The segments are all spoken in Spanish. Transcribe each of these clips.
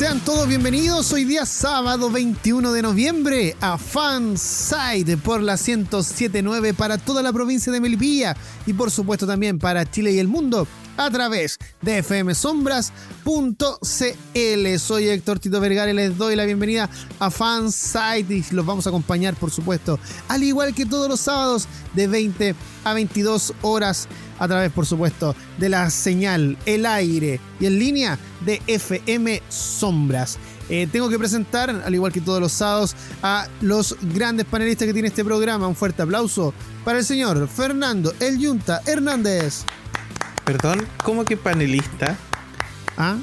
Sean todos bienvenidos hoy día sábado 21 de noviembre a Fanside por la 1079 para toda la provincia de Melipilla y por supuesto también para Chile y el mundo a través de fmsombras.cl. Soy Héctor Tito Vergara y les doy la bienvenida a Fanside y los vamos a acompañar por supuesto al igual que todos los sábados de 20 a 22 horas a través, por supuesto, de la señal, el aire y en línea de FM Sombras. Eh, tengo que presentar, al igual que todos los sábados, a los grandes panelistas que tiene este programa. Un fuerte aplauso para el señor Fernando El Yunta Hernández. Perdón, ¿cómo que panelista? ¿Ah?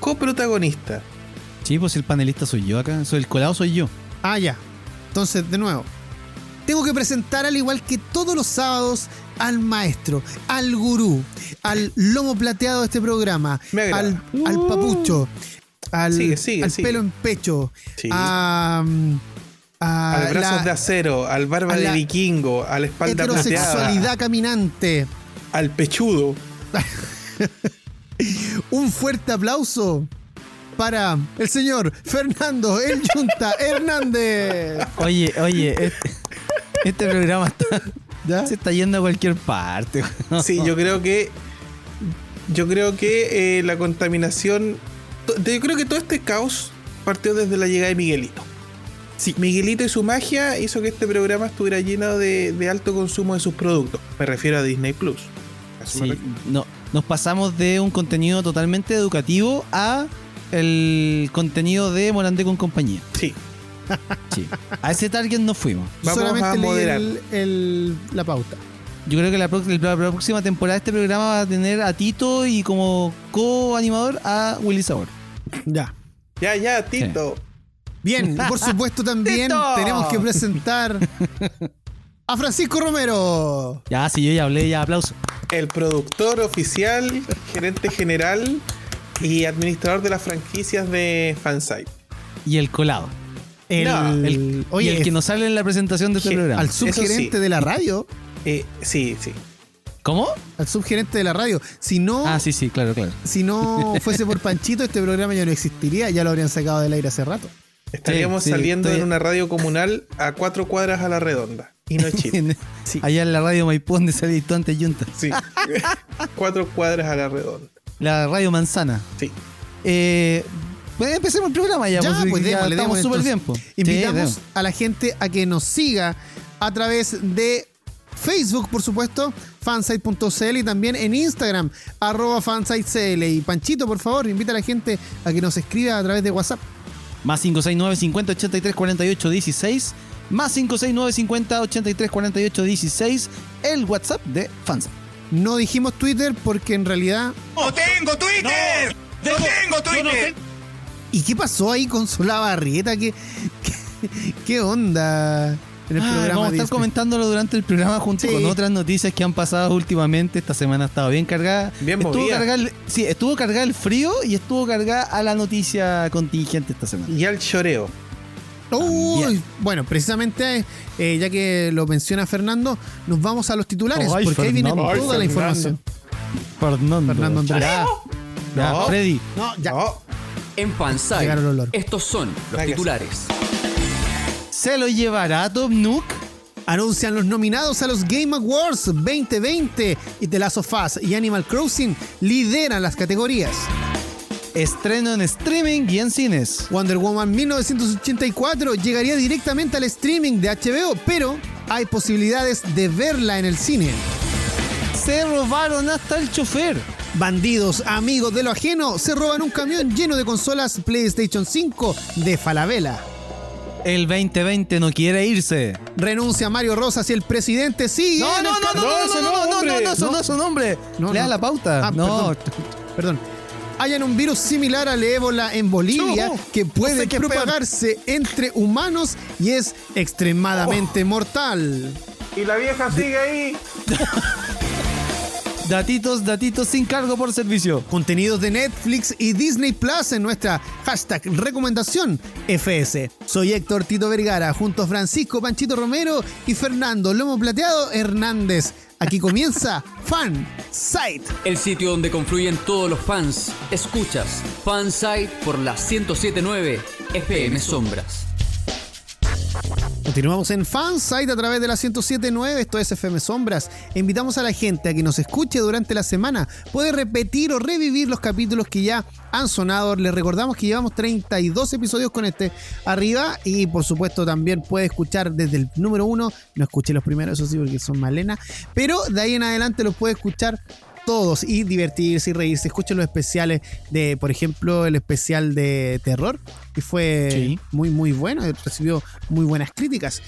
Coprotagonista. Sí, pues el panelista soy yo acá, soy el colado soy yo. Ah, ya. Entonces, de nuevo. Tengo que presentar, al igual que todos los sábados, al maestro, al gurú, al lomo plateado de este programa, al, papucho, al, Sigue, sigue, al sigue. pelo en pecho, Sí. a, a al brazos la de acero, al barba a de vikingo, a la espalda heterosexualidad plateada, caminante. al pechudo. Un fuerte aplauso para el señor Fernando El Yunta Hernández. Oye, oye, este, este programa está, ¿Ya? se está yendo a cualquier parte. Sí, yo creo que. Yo creo que eh, la contaminación. Yo creo que todo este caos partió desde la llegada de Miguelito. Sí, Miguelito y su magia hizo que este programa estuviera lleno de, de alto consumo de sus productos. Me refiero a Disney Plus. A Sí, no, nos pasamos de un contenido totalmente educativo a el contenido de Morandé con compañía. Sí, Sí. A ese target nos fuimos. Vamos Solamente a leí moderar. el- el- la pauta. Yo creo que la, prox- la- la próxima temporada de este programa va a tener a Tito y como co-animador a Willy Sabor. Ya. ya, ya, Tito. Bien, por supuesto también ¡Tito! tenemos que presentar a Francisco Romero. Ya, si yo ya hablé, ya aplauso. El productor oficial, gerente general y administrador de las franquicias de Fansite. Y el colado. El, No, El, oye, y el que es- nos sale en la presentación de este programa. al subgerente sí. de la radio. Eh, sí, sí. ¿Cómo? Al subgerente de la radio. Si no, Ah, sí, sí, claro, claro. si no fuese por Panchito, este programa ya no existiría. Ya lo habrían sacado del aire hace rato. Estaríamos Sí, sí, saliendo estoy- en una radio comunal a cuatro cuadras a la redonda. Y no es chiste. Sí. Allá en la radio Maipú donde salí tú antes Junta. Sí. cuatro cuadras a la redonda. La radio Manzana. Sí. Eh, empecemos el programa ya, Ya, pues, pues, ya estamos súper bien. pues. Invitamos Sí, a la gente a que nos siga a través de Facebook, por supuesto, fansite.cl y también en Instagram, arroba fansitecl. Y Panchito, por favor, invita a la gente a que nos escriba a través de WhatsApp. Más 569 50 83 48 16. Más 569 50 83 48 16. El WhatsApp de Fans. No dijimos Twitter porque en realidad... ¡No tengo Twitter! ¡No, tengo Twitter! ¿Y qué pasó ahí con Solabarrieta? ¿Qué, qué, qué onda en el Ah, programa? vamos a estar comentándolo durante el programa junto Sí. con otras noticias que han pasado últimamente. Esta semana ha estado bien cargada. Bien estuvo movida. cargada el- sí, estuvo cargada el frío y estuvo cargada a la noticia contingente esta semana. Y al choreo. Uy, También. bueno, precisamente eh, ya que lo menciona Fernando, nos vamos a los titulares, Ay, porque ahí viene Fernando. Ay, toda la Fernando. información. Fernando. Fernando Andrés. Ya, ya, No. Freddy. No, ya. No. En Llegaron loros. estos son los titulares. ¿Se lo llevará Top Nook? Anuncian los nominados a los Game Awards 2020 y The Last of Us y Animal Crossing lideran las categorías. Estreno en streaming y en cines. Wonder Woman 1984 llegaría directamente al streaming de HBO, pero hay posibilidades de verla en el cine. Se robaron hasta el chofer. Bandidos, amigos de lo ajeno, se roban un camión lleno de consolas PlayStation 5 de Falabella. El 2020 no quiere irse. Renuncia Mario Rosas y el presidente sigue. No, no, no, no, no, no, no, no, no, no, eso no es su nombre. No, Lea no. la pauta. Ah, no. Perdón. hayan un virus similar al ébola en Bolivia No, que puede no sé propagarse entre humanos y es extremadamente mortal. Y la vieja sigue ahí. Datitos, datitos sin cargo por servicio. Contenidos de Netflix y Disney Plus en nuestra hashtag recomendación FS. Soy Héctor Tito Vergara junto a Francisco Panchito Romero y Fernando Lomo Plateado Hernández. Aquí comienza Fan Site. El sitio donde confluyen todos los fans. Escuchas Fansite por la 1079 FM Sombras. Continuamos en Fansite a través de la 1079, esto es FM Sombras. Invitamos a la gente a que nos escuche durante la semana. Puede repetir o revivir los capítulos que ya han sonado. Les recordamos que llevamos 32 episodios con este arriba y por supuesto también puede escuchar desde el número uno. No escuché los primeros, eso sí, porque son malena. Pero de ahí en adelante los puede escuchar todos y divertirse y reírse. Escuchen los especiales de, por ejemplo, el especial de terror, que fue Sí. muy, muy bueno, recibió muy buenas críticas.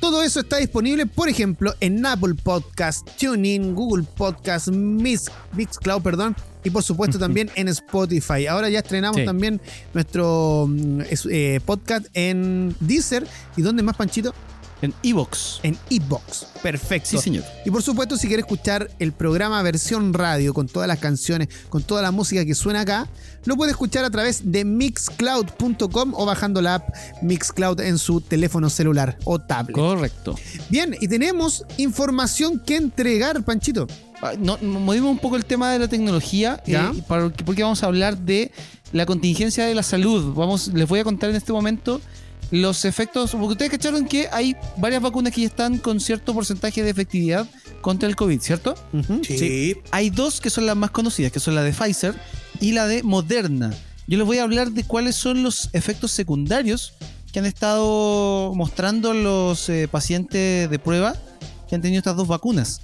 Todo eso está disponible, por ejemplo, en Apple Podcast, TuneIn, Google Podcast, Mix, Mixcloud, perdón, y por supuesto también en Spotify. Ahora ya estrenamos Sí. también nuestro mm, eh, podcast en Deezer. ¿Y dónde más, Panchito? En Evox. En Ebox. Perfecto. Sí, señor. Y por supuesto, si quieres escuchar el programa versión radio con todas las canciones, con toda la música que suena acá, lo puede escuchar a través de mixcloud.com o bajando la app Mixcloud en su teléfono celular o tablet. Correcto. Bien, y tenemos información que entregar, Panchito. Ah, No, movimos un poco el tema de la tecnología Ya. eh, porque vamos a hablar de la contingencia de la salud. Vamos, les voy a contar en este momento los efectos, porque ustedes cacharon que hay varias vacunas que ya están con cierto porcentaje de efectividad contra el COVID, ¿cierto? Sí. Hay dos que son las más conocidas, que son la de Pfizer y la de Moderna. Yo les voy a hablar de cuáles son los efectos secundarios que han estado mostrando los eh, pacientes de prueba que han tenido estas dos vacunas.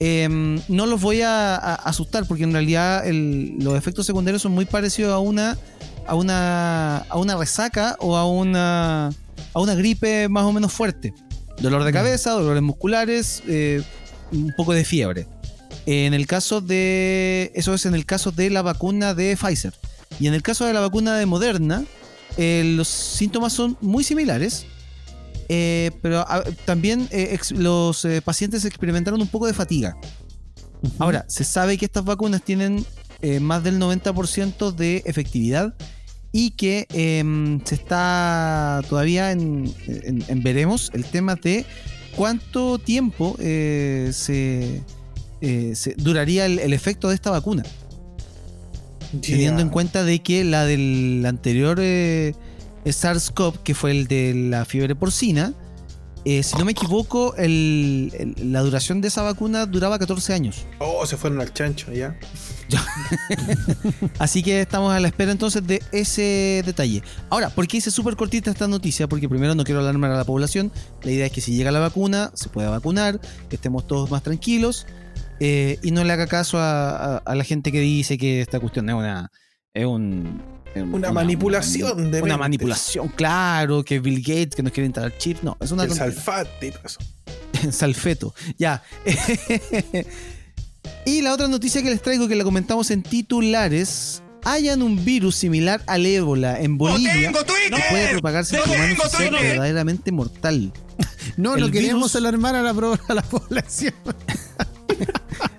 Eh, no los voy a, a asustar porque en realidad el- los efectos secundarios son muy parecidos a una, a una, a una resaca o a una, a una gripe más o menos fuerte. Dolor de cabeza, dolores musculares, eh, un poco de fiebre. En el caso de. Eso es en el caso de la vacuna de Pfizer. Y en el caso de la vacuna de Moderna, eh, los síntomas son muy similares. eh, pero también eh, ex- los pacientes experimentaron un poco de fatiga. Ahora, se sabe que estas vacunas tienen eh, más del 90% de efectividad y que em, se está todavía en, en- en veremos el tema de cuánto tiempo eh, se, eh, se- duraría el, el efecto de esta vacuna. Teniendo en cuenta de que la del anterior SARS-CoV, que fue el de la fiebre porcina, eh, si no me equivoco, el- el- la duración de esa vacuna duraba 14 años. Oh, se fueron al chancho ya. Así que estamos a la espera entonces de ese detalle. Ahora, ¿por qué hice súper cortita esta noticia? Porque primero no quiero alarmar a la población. La idea es que si llega la vacuna, se pueda vacunar, que estemos todos más tranquilos eh, y no le haga caso a, a- a la gente que dice que esta cuestión es una... Es un, Una manipulación de Una mentes. manipulación, claro, que Bill Gates, que nos quiere instalar chip. No, es una El salfate y todo eso. Salfeto. Ya. y la otra noticia que les traigo, que la comentamos en titulares. Hayan un virus similar al ébola en Bolivia tengo Twitter! que puede propagarse ¡No humanos tengo y verdaderamente mortal. No, El no queríamos virus- alarmar a la, a la población.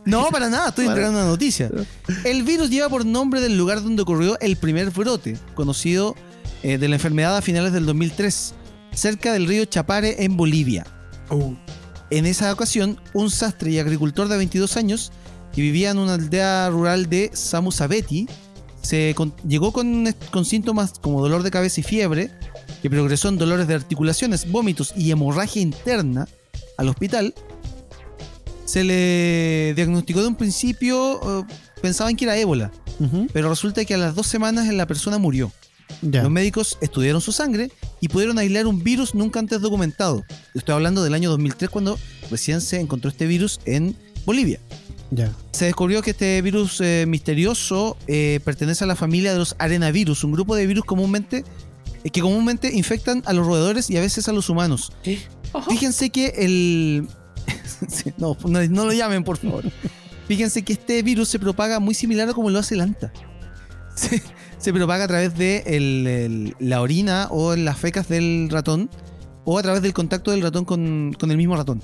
No, para nada, estoy entregando una noticia. El virus lleva por nombre del lugar donde ocurrió el primer brote, conocido eh, de la enfermedad a finales del 2003, cerca del río Chapare en Bolivia. Uh, En esa ocasión, un sastre y agricultor de 22 años que vivía en una aldea rural de Samusabeti se con- llegó con, con síntomas como dolor de cabeza y fiebre, que progresó en dolores de articulaciones, vómitos y hemorragia interna al hospital. Se le diagnosticó de un principio, eh, pensaban que era ébola, pero resulta que a las dos semanas la persona murió. Ya. Los médicos estudiaron su sangre y pudieron aislar un virus nunca antes documentado. Estoy hablando del año 2003 cuando recién se encontró este virus en Bolivia. Ya. Se descubrió que este virus eh, misterioso eh, pertenece a la familia de los arenavirus, un grupo de virus comúnmente eh, que comúnmente infectan a los roedores y a veces a los humanos. Fíjense que el No, no, lo llamen, por favor. Fíjense que este virus se propaga muy similar a como lo hace el anta. se, propaga a través de la orina o las fecas del ratón o a través del contacto del ratón con, con el mismo ratón.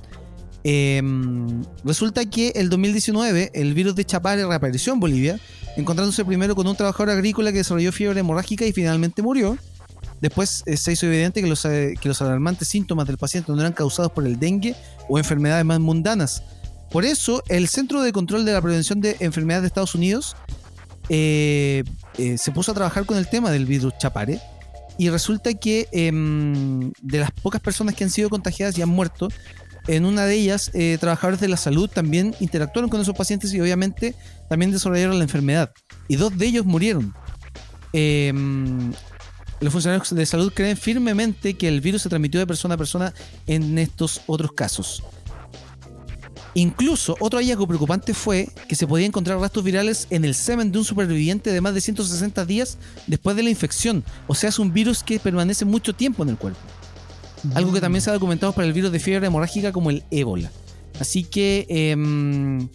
Em, resulta que el 2019 el virus de Chapare reapareció en Bolivia, encontrándose primero con un trabajador agrícola que desarrolló fiebre hemorrágica y finalmente murió. Después eh, se hizo evidente que los, eh, que los alarmantes síntomas del paciente no eran causados por el dengue o enfermedades más mundanas. Por eso, el Centro de Control de la Prevención de Enfermedades de Estados Unidos eh, se puso a trabajar con el tema del virus Chapare y resulta que em, de las pocas personas que han sido contagiadas y han muerto, en una de ellas, trabajadores de la salud también interactuaron con esos pacientes y obviamente también desarrollaron la enfermedad. Y dos de ellos murieron. Em, los funcionarios de salud creen firmemente que el virus se transmitió de persona a persona en estos otros casos. Incluso otro hallazgo preocupante fue que se podía encontrar rastros virales en el semen de un superviviente de más de 160 días después de la infección. O sea, es un virus que permanece mucho tiempo en el cuerpo. Algo que también se ha documentado para el virus de fiebre hemorrágica como el ébola. Así que em,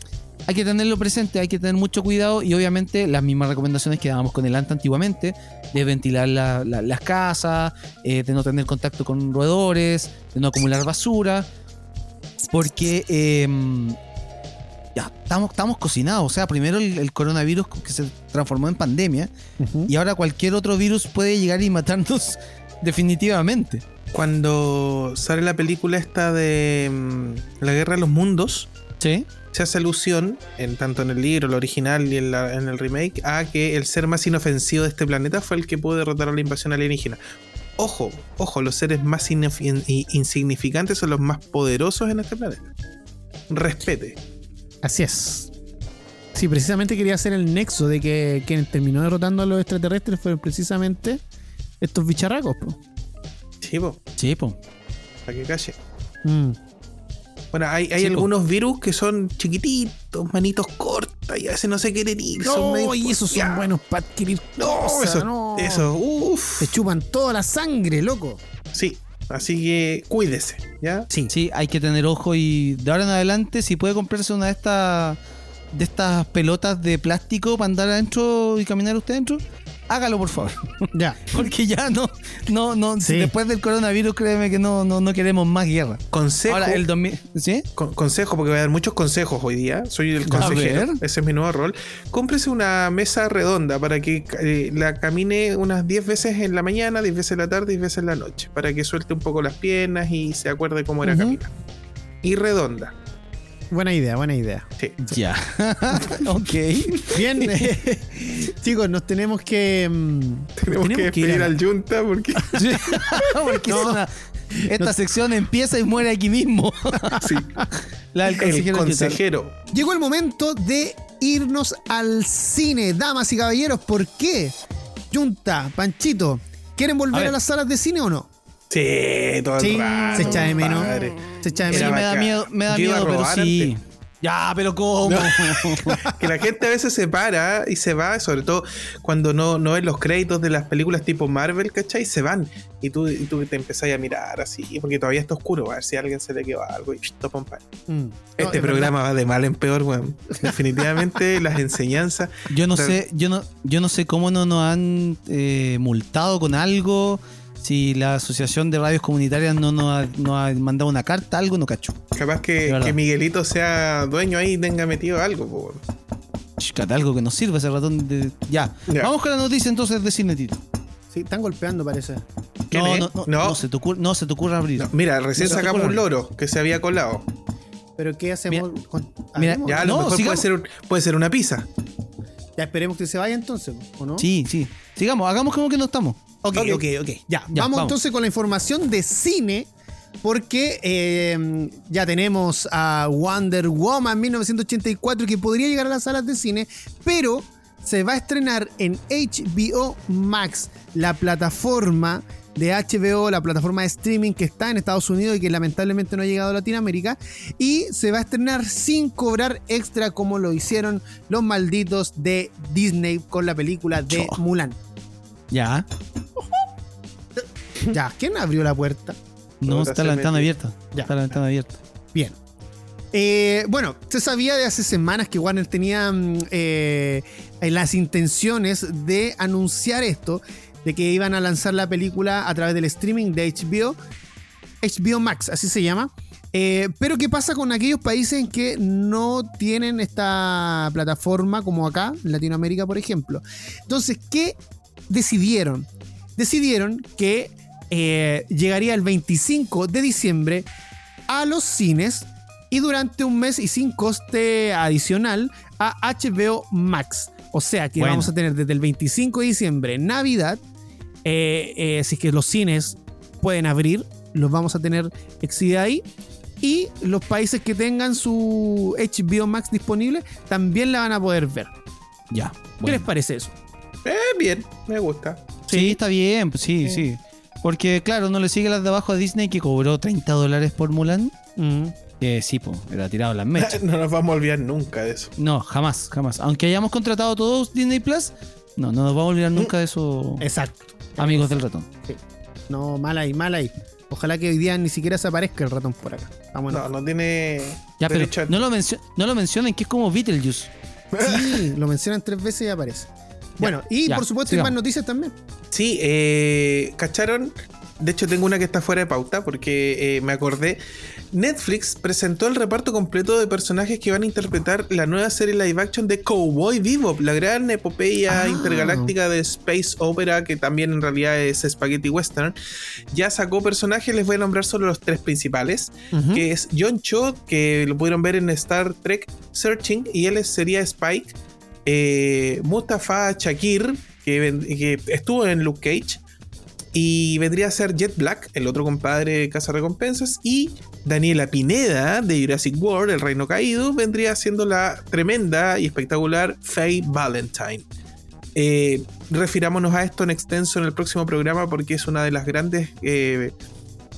hay que tenerlo presente, hay que tener mucho cuidado y obviamente las mismas recomendaciones que dábamos con el ANTA antiguamente, de ventilar la- la- las casas, eh, de no tener contacto con roedores, de no acumular basura, porque em, ya estamos, estamos cocinados. O sea, primero el, el coronavirus que se transformó en pandemia y ahora cualquier otro virus puede llegar y matarnos definitivamente. Cuando sale la película esta de mm, La Guerra de los Mundos, Sí. Se hace alusión, en, tanto en el libro, el original y en, la- en el remake, a que el ser más inofensivo de este planeta fue el que pudo derrotar a la invasión alienígena. Ojo, ojo, los seres más in- insignificantes son los más poderosos en este planeta. Respete. Así es. Sí, precisamente quería hacer el nexo de que quien terminó derrotando a los extraterrestres fueron precisamente estos bicharracos. po. Sí, po, Sí, po. para que calle. Mm. Bueno, hay, hay Sí, algunos virus que son chiquititos, manitos cortas y a veces no se quieren ir. son No, y esos son buenos para adquirir No, cosas, eso, no. eso, uff. Te chupan toda la sangre, loco. Sí, así que cuídese, ¿ya? Sí. Sí, hay que tener ojo y de ahora en adelante, si puede comprarse una de estas de estas pelotas de plástico para andar adentro y caminar usted adentro, hágalo por favor. Ya. Porque ya no, no, no, Sí. después del coronavirus, créeme que no, no, no queremos más guerra. Consejo. Ahora, el 2000, ¿sí? Con- consejo, porque voy a dar muchos consejos hoy día. Soy el consejero. Ese es mi nuevo rol. Cómprese una mesa redonda para que eh, la camine unas 10 veces en la mañana, 10 veces en la tarde, 10 veces en la noche. Para que suelte un poco las piernas y se acuerde cómo era Ujú. caminar. Y redonda. Buena idea, buena idea. Sí. Ya. ok. Bien, eh, chicos, nos tenemos que. mm, Tenemos, que ir despedir a- al Junta porque. Porque una- esta sección empieza y muere aquí mismo. sí. La del El consejero. consejero. Llegó el momento de irnos al cine, damas y caballeros. ¿Por qué? Junta, Panchito, ¿quieren volver a, las salas de cine o no? Sí, todo el Sí, rato, se echa de menos. compadre. Era menos. me da miedo, me da miedo, pero sí. antes. Ya, pero ¿cómo? Que la gente a veces se para y se va, sobre todo cuando no, no ven los créditos de las películas tipo Marvel, ¿cachai? Se van. Y tú, y tú te empezás a mirar así, porque todavía está oscuro, a ver si a alguien se le quedó algo y topa un par. Mm. Este es programa va de mal en peor, weón. Definitivamente las enseñanzas. Yo no Pero- sé, yo no, yo no sé cómo no nos han eh, multado con algo. Si la asociación de radios comunitarias no nos ha, nos ha mandado una carta, algo no cacho. Capaz que, Miguelito sea dueño ahí y tenga metido algo, po, weón. Chicata, algo que nos sirva ese ratón de. Ya. Ya. Vamos con la noticia entonces de Cinetito. Sí, están golpeando, parece. ¿Quién No, no, no, No. no se te ocurre, no se te ocurre abrir. No, mira, recién No sacamos un loro que se había colado. Pero ¿qué hacemos? con- mira. Ya, a No, lo mejor puede ser, un- puede ser una pizza. Ya esperemos que se vaya entonces, ¿o no? Sí, sí. Sigamos, hagamos como que no estamos. Ok, ok, ok. Ya, Ya, vamos, vamos. entonces con la información de cine. Porque eh, ya tenemos a Wonder Woman 1984 que podría llegar a las salas de cine, pero se va a estrenar en HBO Max, la plataforma de HBO, la plataforma de streaming que está en Estados Unidos y que lamentablemente no ha llegado a Latinoamérica. Y se va a estrenar sin cobrar extra como lo hicieron los malditos de Disney con la película de. Mulan. Ya. Ya, ¿quién abrió la puerta? No, está la ventana abierta. Ya. Está la ventana abierta. Bien. Eh, bueno, se sabía de hace semanas que Warner tenía mm, eh, las intenciones de anunciar esto, de que iban a lanzar la película a través del streaming de HBO, HBO Max, así se llama. Eh, pero ¿qué pasa con aquellos países en que no tienen esta plataforma como acá, en Latinoamérica, por ejemplo? Entonces, ¿qué decidieron? Decidieron que eh, llegaría el 25 de diciembre a los cines y durante un mes y sin coste adicional a HBO Max. O sea que Bueno. vamos a tener desde el 25 de diciembre, Navidad, eh, eh, si es que los cines pueden abrir, los vamos a tener exhibida ahí. Y los países que tengan su HBO Max disponible también la van a poder ver. Ya. ¿Qué les parece eso? Eh, bien, me gusta. Sí, está bien, pues sí, sí. Porque, claro, no le sigue las de abajo a Disney que cobró 30 dólares por Mulan. Mm. Que sí, pues, era tirado las mechas. No nos vamos a olvidar nunca de eso. No, jamás, jamás. Aunque hayamos contratado todos Disney Plus, no, no nos vamos a olvidar nunca de eso, Exacto. amigos del ratón. No, mal ahí, mal ahí. Ojalá que hoy día ni siquiera se aparezca el ratón por acá. Vamos No, no tiene Ya, pero a- no lo, mencio- no lo mencionen que es como Beetlejuice. Sí, lo mencionan tres veces y aparece. Bueno, y ya, por supuesto hay más noticias también. Sí, eh, ¿cacharon? De hecho, tengo una que está fuera de pauta porque eh, me acordé. Netflix presentó el reparto completo de personajes que van a interpretar la nueva serie live action de Cowboy Bebop, la gran epopeya Ah. intergaláctica de Space Opera, que también en realidad es Spaghetti Western. Ya sacó personajes, les voy a nombrar solo los tres principales, que es John Cho, que lo pudieron ver en Star Trek Searching, y él sería Spike. Eh, Mustafa Shakir, que, estuvo en Luke Cage. Y vendría a ser Jet Black, el otro compadre de Casa Recompensas. Y Daniela Pineda, de Jurassic World, El Reino Caído, vendría siendo la tremenda y espectacular Faye Valentine. Eh, refirámonos a esto en extenso en el próximo programa porque es una de las grandes eh,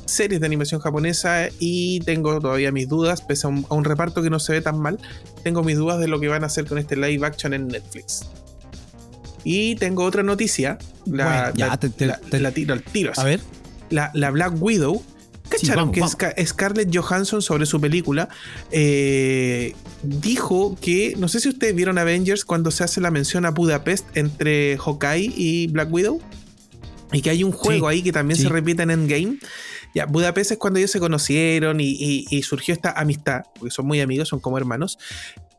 series de animación japonesa y tengo todavía mis dudas, pese a un, a un reparto que no se ve tan mal, tengo mis dudas de lo que van a hacer con este live action en Netflix. Y tengo otra noticia, la, Bueno, ya, la- te- te- la- te- la tiro al tiro. así. A ver. La, la Black Widow. ¿Cacharon vamos, que vamos. Scarlett Johansson sobre su película eh, dijo que, no sé si ustedes vieron Avengers cuando se hace la mención a Budapest entre Hawkeye y Black Widow? Y que hay un juego ahí que también sí. se repite en Endgame. Ya, Budapest es cuando ellos se conocieron y, y- y surgió esta amistad, porque son muy amigos, son como hermanos.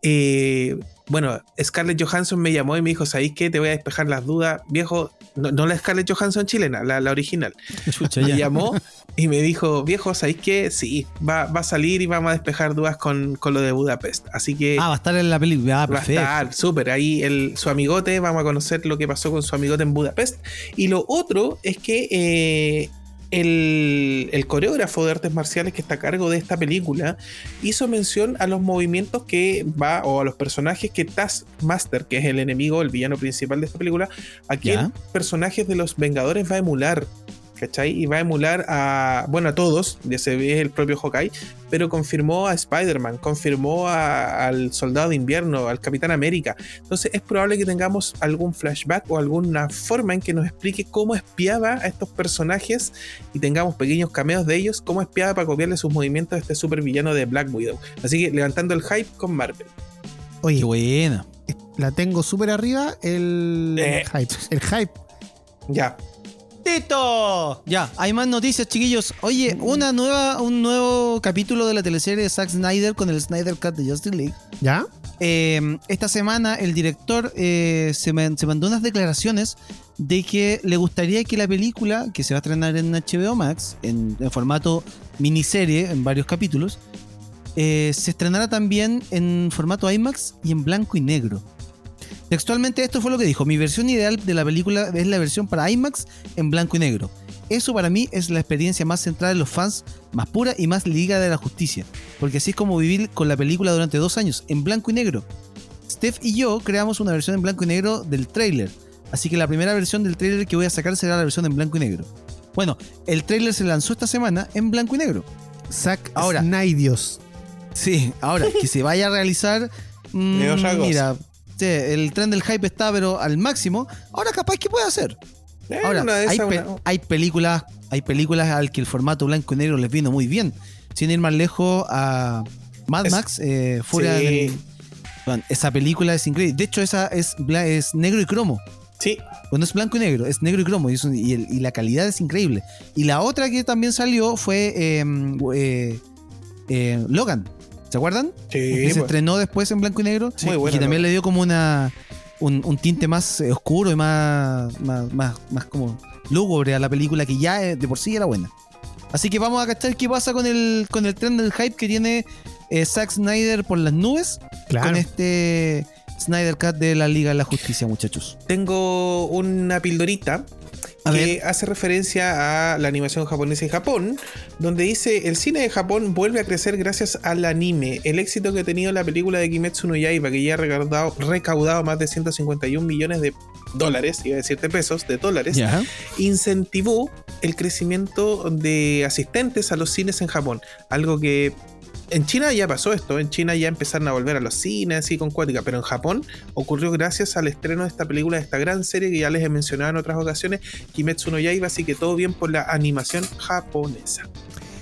Eh, bueno, Scarlett Johansson me llamó y me dijo, ¿sabéis qué? Te voy a despejar las dudas, viejo. No, no la Scarlett Johansson chilena, la, la original. Chucha, Me llamó y me dijo, viejo, ¿sabéis qué? Sí, va, va a salir y vamos a despejar dudas con, con lo de Budapest. Así que Ah, va a estar en la película. Ah, va a estar súper. Ahí el, su amigote, vamos a conocer lo que pasó con su amigote en Budapest. Y lo otro es que eh, el, el coreógrafo de artes marciales que está a cargo de esta película hizo mención a los movimientos que va, o a los personajes que Taskmaster, que es el enemigo, el villano principal de esta película, a quien Ya. personajes de los Vengadores va a emular. ¿Cachai? Y va a emular a, bueno, a todos, ya se ve el propio Hawkeye, pero confirmó a Spider-Man, confirmó a- al Soldado de Invierno, al Capitán América. Entonces es probable que tengamos algún flashback o alguna forma en que nos explique cómo espiaba a estos personajes y tengamos pequeños cameos de ellos, cómo espiaba para copiarle sus movimientos a este super villano de Black Widow. Así que levantando el hype con Marvel. Oye, buena. la tengo súper arriba el Eh. hype. El hype. Ya. ¡Tito! Ya, hay más noticias, chiquillos. Oye, una nueva, un nuevo capítulo de la teleserie de Zack Snyder con el Snyder Cut de Justice League. ¿Ya? Eh, esta semana el director eh, se, man- se mandó unas declaraciones de que le gustaría que la película, que se va a estrenar en HBO Max, en, en formato miniserie, en varios capítulos, eh, se estrenara también en formato IMAX y en blanco y negro. Textualmente esto fue lo que dijo, mi versión ideal de la película es la versión para IMAX en blanco y negro. Eso para mí es la experiencia más centrada en los fans, más pura y más liga de la justicia, porque así es como vivir con la película durante dos años, en blanco y negro. Steph y yo creamos una versión en blanco y negro del tráiler, así que la primera versión del tráiler que voy a sacar será la versión en blanco y negro. Bueno, el tráiler se lanzó esta semana en blanco y negro. Zack Ahora. Snydios. Sí, ahora que se vaya a realizar. mm, mira, sí, el tren del hype está, pero al máximo. Ahora capaz que puede hacer. Eh, Ahora, hay, esas, pe- una- hay películas, hay películas al que el formato blanco y negro les vino muy bien. Sin ir más lejos a Mad Es- Max, eh, fuera Sí. del- Bueno, esa película es increíble. De hecho, esa es, es negro y cromo. Sí, Pues no es blanco y negro, es negro y cromo. Y, es un- y el- y la calidad es increíble. Y la otra que también salió fue eh, eh, eh, Logan. ¿Se acuerdan? sí. que se pues. estrenó después en blanco y negro. Muy y buena, que también le dio como una un, un tinte más eh, oscuro y más, más, más, más como lúgubre a la película que ya eh, de por sí era buena. Así que vamos a cachar qué pasa con el, con el tren del hype que tiene eh, Zack Snyder por las nubes Claro. con este Snyder Cut de la Liga de la Justicia, muchachos. Tengo una pildorita A que ver. hace referencia a la animación japonesa en Japón, donde dice el cine de Japón vuelve a crecer gracias al anime. El éxito que ha tenido la película de Kimetsu no Yaiba, que ya ha recaudado, recaudado más de 151 millones de dólares, iba a decirte pesos, de dólares, incentivó el crecimiento de asistentes a los cines en Japón. Algo que en China ya pasó esto, en China ya empezaron a volver a los cines así con cuática, pero en Japón ocurrió gracias al estreno de esta película, de esta gran serie que ya les he mencionado en otras ocasiones, Kimetsu no Yaiba, así que todo bien por la animación japonesa.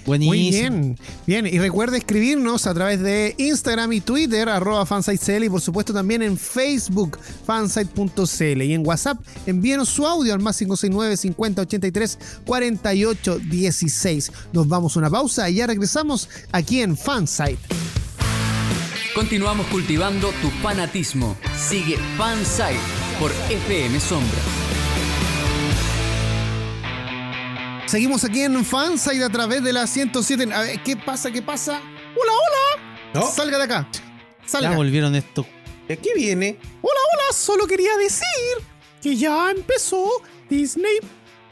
Buenísimo. Muy bien, bien. Y recuerde escribirnos a través de Instagram y Twitter, arroba fansitecl y por supuesto también en Facebook, fansite.cl. Y en WhatsApp, envíenos su audio al más 569 50 83 48 16. Nos vamos a una pausa y ya regresamos aquí en Fansite. Continuamos cultivando tu fanatismo. Sigue Fansite por FM Sombra. Seguimos aquí en Fansite a través de la 107. A ver, ¿qué pasa? ¿Qué pasa? ¡Hola, hola! ¿No? Salga de acá. Ya Salga. volvieron estos. ¿Y aquí viene? Hola, hola, solo quería decir que ya empezó Disney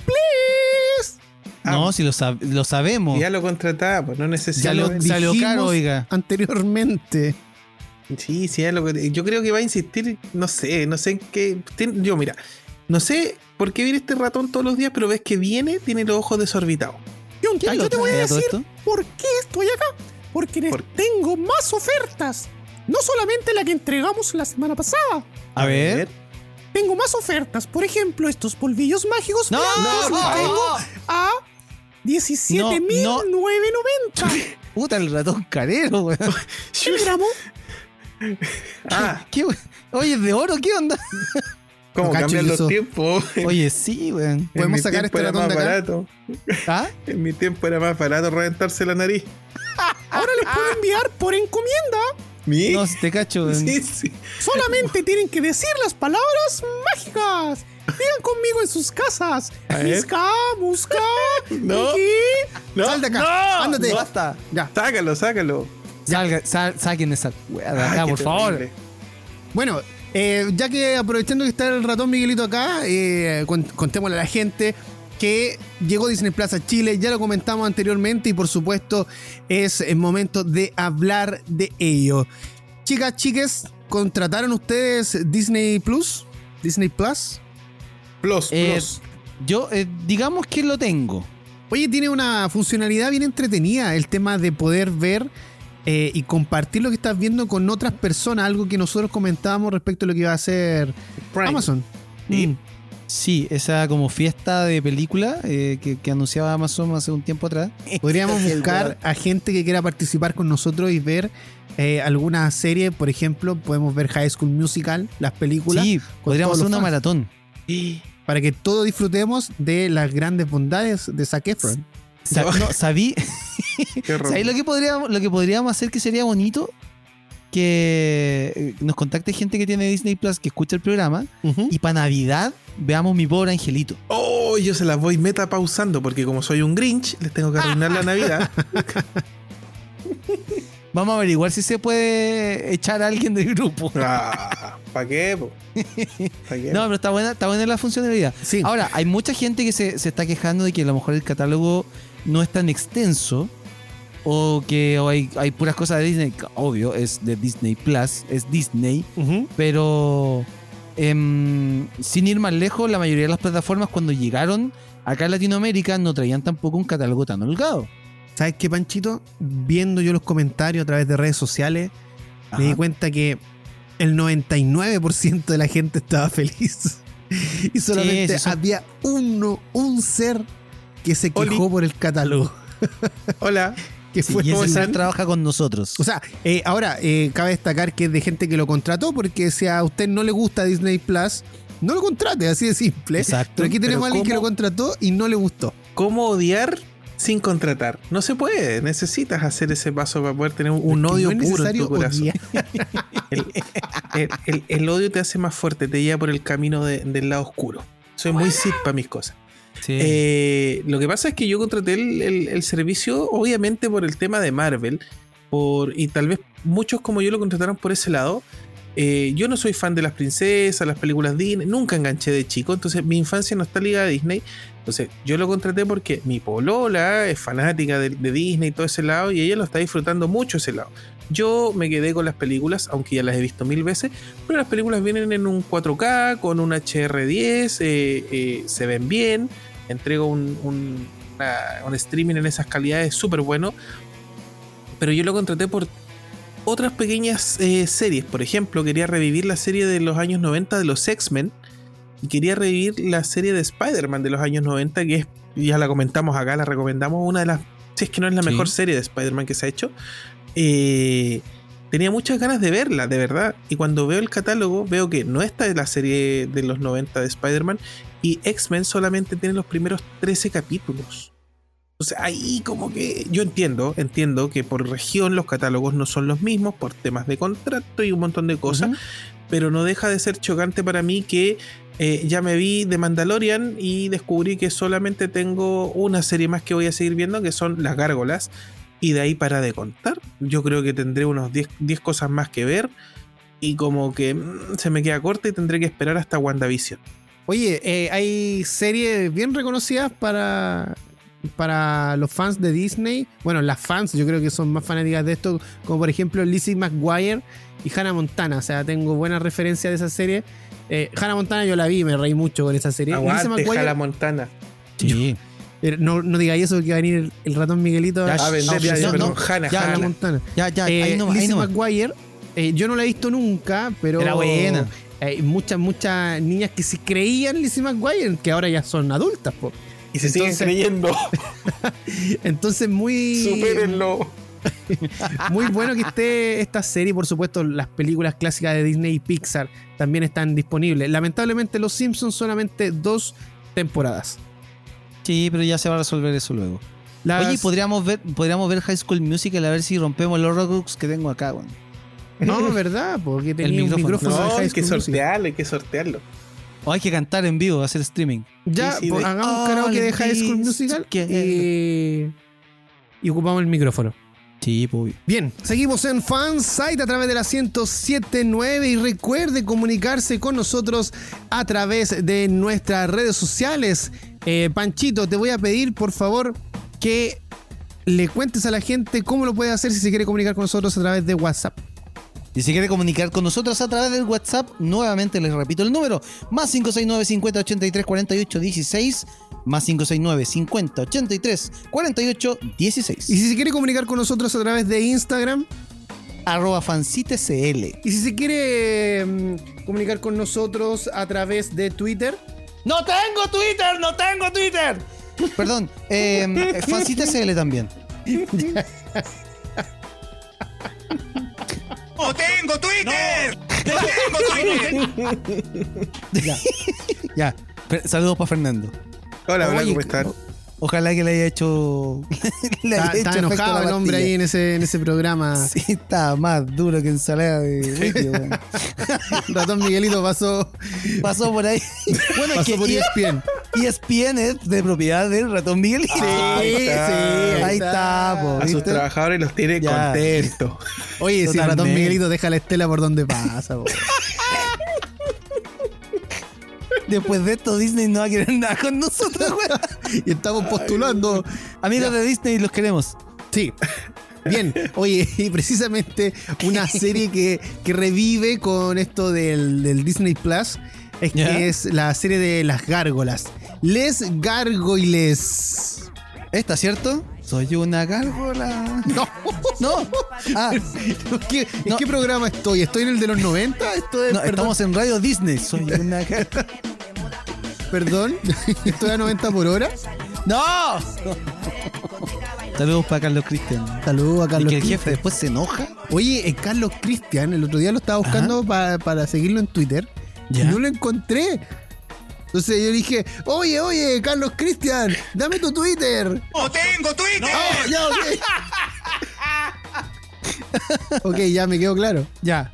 Plus. Ah. No, si lo, sab- lo sabemos. Ya lo contrataba, pues no necesita. Ya lo- caro, oiga. Anteriormente. Sí, sí, ya lo yo creo que va a insistir, no sé, no sé en qué. Yo, mira, no sé por qué viene este ratón todos los días, pero ves que viene, tiene los ojos desorbitados. Yonta, ¿Quién lo yo te voy a decir por qué estoy acá. Porque les ¿Por tengo más ofertas. No solamente la que entregamos la semana pasada. A ver. Tengo más ofertas. Por ejemplo, estos polvillos mágicos No, blancos no, los no. tengo a 17.990 Puta, el ratón carero, weón. el gramo. Ah, ¿Qué? Oye, ¿es de oro? ¿Qué onda? cómo No cambian los tiempos. Oye, sí, weón. En ¿Podemos mi sacar este ratón de acá? barato. ¿Ah? En mi tiempo era más barato reventarse la nariz. Ahora les puedo enviar por encomienda. ¿Mi? No, te cacho, weón. Sí, sí. Solamente tienen que decir las palabras mágicas. Digan conmigo en sus casas. Misca, musca, No. Miki. No, Sal de acá. no, Ándate. no. Basta. Ya. Sácalo, sácalo. Salga, sal- saquen esa weá de acá, por favor. Bueno, eh, ya que aprovechando que está el ratón Miguelito acá, eh, con- contémosle a la gente que llegó Disney Plus a Chile, ya lo comentamos anteriormente y por supuesto es el momento de hablar de ello. Chicas, chiques, ¿contrataron ustedes Disney Plus? ¿Disney Plus? Plus, Eh, plus. Yo, eh, digamos que lo tengo. Oye, tiene una funcionalidad bien entretenida el tema de poder ver eh, y compartir lo que estás viendo con otras personas, algo que nosotros comentábamos respecto a lo que iba a hacer Prime. Amazon. Sí. Mm. Sí, esa como fiesta de película eh, que, que anunciaba Amazon hace un tiempo atrás. Podríamos buscar a gente que quiera participar con nosotros y ver eh, alguna serie, por ejemplo, podemos ver High School Musical, las películas, Sí, podríamos hacer una fans. maratón. para que todos disfrutemos de las grandes bondades de Zac Efron. Sa- no, ¿Sabí? Qué horror. ¿Sabéis lo que podríamos, lo que podríamos hacer que sería bonito? Que eh, nos contacte gente que tiene Disney Plus que escucha el programa y para Navidad veamos mi pobre angelito. Oh, yo se las voy meta pausando porque como soy un Grinch, les tengo que arruinar la Navidad. Vamos a averiguar si se puede echar a alguien del grupo. Ah, ¿Para qué? qué? No, pero está buena, está buena la funcionalidad. Sí. Ahora, hay mucha gente que se, se está quejando de que a lo mejor el catálogo no es tan extenso o que o hay, hay puras cosas de Disney. Obvio, es de Disney Plus, es Disney, pero em, sin ir más lejos, la mayoría de las plataformas cuando llegaron acá en Latinoamérica no traían tampoco un catálogo tan holgado. ¿Sabes qué, Panchito? Viendo yo los comentarios a través de redes sociales, me di cuenta que el 99% de la gente estaba feliz. Y solamente sí, había uno, un ser que se quejó Oli. por el catálogo. Hola. que Sí, fue y ese trabaja con nosotros. O sea, eh, ahora eh, cabe destacar que es de gente que lo contrató, porque si a usted no le gusta Disney Plus, no lo contrate, así de simple. Exacto. Pero aquí tenemos Pero a alguien que lo contrató y no le gustó. ¿Cómo odiar sin contratar? No se puede. Necesitas hacer ese paso para poder tener un Porque odio no puro en tu corazón. El, el- el- el odio te hace más fuerte, te lleva por el camino de- del lado oscuro. Soy muy sit para mis cosas. Eh, lo que pasa es que yo contraté el servicio, obviamente, por el tema de Marvel. Por, y tal vez muchos como yo lo contrataron por ese lado. Eh, yo no soy fan de las princesas, las películas Disney, nunca enganché de chico, entonces mi infancia no está ligada a Disney. Entonces yo lo contraté porque mi polola es fanática de, de Disney y todo ese lado y ella lo está disfrutando mucho ese lado. Yo me quedé con las películas, aunque ya las he visto mil veces, pero las películas vienen en un 4K, con un HR10, eh, eh, se ven bien, entrego un, un- una- un streaming en esas calidades súper bueno, pero yo lo contraté por otras pequeñas eh, series. Por ejemplo, quería revivir la serie de los años 90 de los X-Men y quería revivir la serie de Spider-Man de los años 90, que es, ya la comentamos acá, la recomendamos, una de las, si es que no es la Sí. mejor serie de Spider-Man que se ha hecho. Eh, tenía muchas ganas de verla, de verdad. Y cuando veo el catálogo, veo que no está la serie de los 90 de Spider-Man y X-Men solamente tiene los primeros 13 capítulos. O sea, ahí como que yo entiendo, entiendo que por región los catálogos no son los mismos por temas de contrato y un montón de cosas, pero no deja de ser chocante para mí que eh, ya me vi de Mandalorian y descubrí que solamente tengo una serie más que voy a seguir viendo, que son Las Gárgolas, y de ahí para de contar. Yo creo que tendré unos 10 10 cosas más que ver, y como que mm, se me queda corta y tendré que esperar hasta WandaVision. Oye, eh, hay series bien reconocidas para, para los fans de Disney. Bueno, las fans yo creo que son más fanáticas de esto, como por ejemplo Lizzie McGuire y Hannah Montana. O sea, tengo buena referencia de esa serie. Eh, Hannah Montana yo la vi, me reí mucho con esa serie. Lizzie Aguante, McGuire, Jala Montana. Sí. eh, no, no digáis eso que va a venir el, el ratón Miguelito Ya, a, vender, no, ya, ya, no, perdón, Ya, Hannah Jana. Montana. Ya, ya, Eh, ahí no, ahí Lizzie no. McGuire, eh, yo no la he visto nunca, pero. Era buena. Hay muchas, muchas niñas que se creían Lizzie McGuire, que ahora ya son adultas, po. Y se siguen creyendo. Entonces, muy. Supérenlo. Muy bueno que esté esta serie, por supuesto, las películas clásicas de Disney y Pixar también están disponibles. Lamentablemente, Los Simpsons solamente dos temporadas. Sí, pero ya se va a resolver eso luego. Las- Oye, podríamos ver, podríamos ver High School Musical a ver si rompemos los Robux que tengo acá, weón. No, ¿verdad? Porque tenía un micrófono. micrófono de No, hay que sortearlo, hay que sortearlo. O hay que cantar en vivo, hacer streaming. Ya, Sí, sí, pues, de- hagamos All karaoke de High School Musical y, y ocupamos el micrófono. Sí, pues. Bien, seguimos en Fansite a través de la 1079 y recuerde comunicarse con nosotros a través de nuestras redes sociales. Eh, Panchito, te voy a pedir por favor que le cuentes a la gente cómo lo puede hacer si se quiere comunicar con nosotros a través de WhatsApp. Y si quiere comunicar con nosotros a través del WhatsApp, nuevamente les repito el número: más 569 50 83 48 16, más 569 50 83 48 16. Y si se quiere comunicar con nosotros a través de Instagram, arroba fancitecl. y si se quiere mm, comunicar con nosotros a través de Twitter, ¡No tengo Twitter! ¡No tengo Twitter! Perdón, eh, fancitecl también. ¡No tengo Twitter! ¡No tengo Twitter! Ya, Fer- saludos para Fernando. Hola, hola, ¿cómo están? Ojalá que le haya hecho. le haya está, está hecho efecto enojado el hombre ahí en ese, en ese programa. Sí, está más duro que ensalada de litio. Ratón Miguelito pasó, Pasó por ahí. Bueno, es pasó que por ESPN. ESPN. Es de propiedad del ratón Miguelito. Ahí está. Ahí está, po, A sus trabajadores los tiene Ya. contentos. Oye, si Ratón. Miguelito deja la estela por donde pasa. po. Después de esto, Disney no va a querer nada con nosotros, weón. y estamos postulando. Amigos de Disney, los queremos. Sí. Bien, oye, y precisamente una serie que, que revive con esto del, del Disney Plus es que es la serie de las gárgolas. Les Gargoyles. ¿Esta, cierto? Soy una gárgola. No, No. Ah, ¿en qué, en No. qué programa estoy? ¿Estoy en el de los 90? Esto es, no, estamos en Radio Disney. Soy una gárgola. Perdón, estoy a 90 por hora. ¡No! Saludos para Carlos Cristian. Saludos a Y Carlos que el Cristian. jefe después se enoja. Oye, eh, Carlos Cristian, el otro día lo estaba buscando pa- para seguirlo en Twitter Ya. y no lo encontré. Entonces yo dije, oye, oye, Carlos Cristian, dame tu Twitter. ¡No tengo Twitter! Oh, ya, ok. ok, ya me quedó claro. Ya.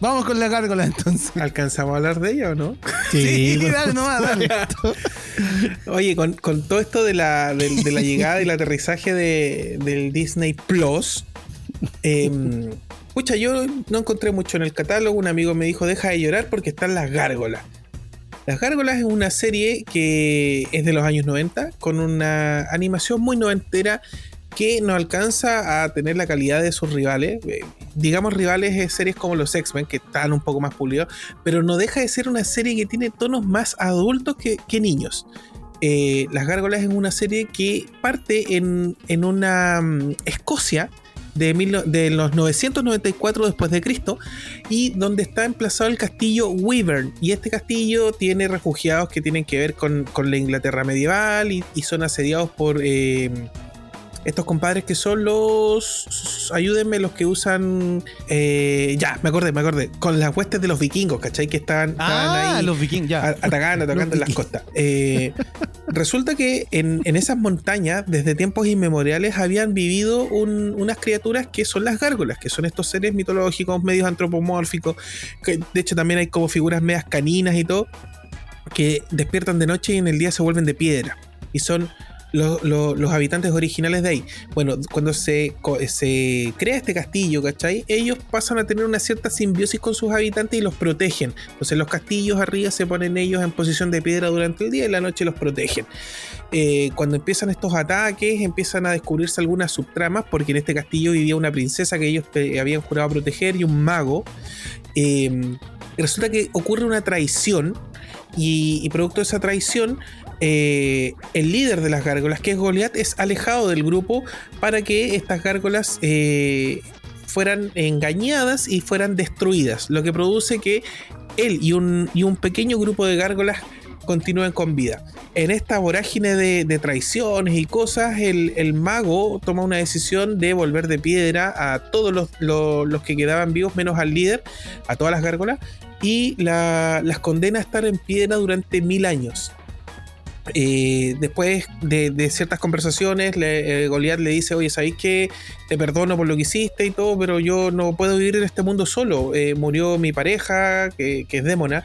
Vamos con la gárgola entonces. ¿Alcanzamos a hablar de ella o no? Sí, por dale nomás, dale. Oye, con, con todo esto de la, de, de la llegada y el aterrizaje de, del Disney Plus, eh, pucha, yo no encontré mucho en el catálogo. Un amigo me dijo, deja de llorar porque están las gárgolas. Las Gárgolas es una serie que es de los años 90, con una animación muy noventera que no alcanza a tener la calidad de sus rivales. Eh, digamos rivales de series como los X-Men, que están un poco más pulidos, pero no deja de ser una serie que tiene tonos más adultos que, niños. Eh, Las Gárgolas es una serie que parte en, en una mm, Escocia de, mil de los 994 después de Cristo y donde está emplazado el castillo Wyvern. Y este castillo tiene refugiados que tienen que ver con, con la Inglaterra medieval y, y son asediados por eh, estos compadres que son los. Ayúdenme, los que usan. eh, ya, me acordé, me acordé. Con las huestes de los vikingos, ¿cachai? Que estaban, Ah, ahí los vikingos, ya. atacando, atacando en las costas. Eh, resulta que en, en esas montañas, desde tiempos inmemoriales, habían vivido un- unas criaturas que son las gárgolas, que son estos seres mitológicos, medios antropomórficos, que de hecho también hay como figuras medias caninas y todo, que despiertan de noche y en el día se vuelven de piedra. Y son lo- lo- los habitantes originales de ahí. Bueno, cuando se, se crea este castillo, ¿cachai? Ellos pasan a tener una cierta simbiosis con sus habitantes y los protegen. Entonces los castillos arriba se ponen ellos en posición de piedra durante el día y en la noche los protegen. Eh, cuando empiezan estos ataques, empiezan a descubrirse algunas subtramas, porque en este castillo vivía una princesa que ellos habían jurado proteger y un mago. Eh, resulta que ocurre una traición y producto de esa traición eh, el líder de las gárgolas, que es Goliath, es alejado del grupo para que estas gárgolas eh, fueran engañadas y fueran destruidas, lo que produce que él y un, pequeño grupo de gárgolas continúen con vida. En esta vorágine de, traiciones y cosas, el, mago toma una decisión de volver de piedra a todos los, que quedaban vivos, menos al líder, a todas las gárgolas, y la- las condena a estar en piedra durante mil años. Después de, ciertas conversaciones, le, eh, Goliath le dice, oye, ¿sabéis que te perdono por lo que hiciste y todo, pero yo no puedo vivir en este mundo solo? Eh, murió mi pareja, que, es Démona,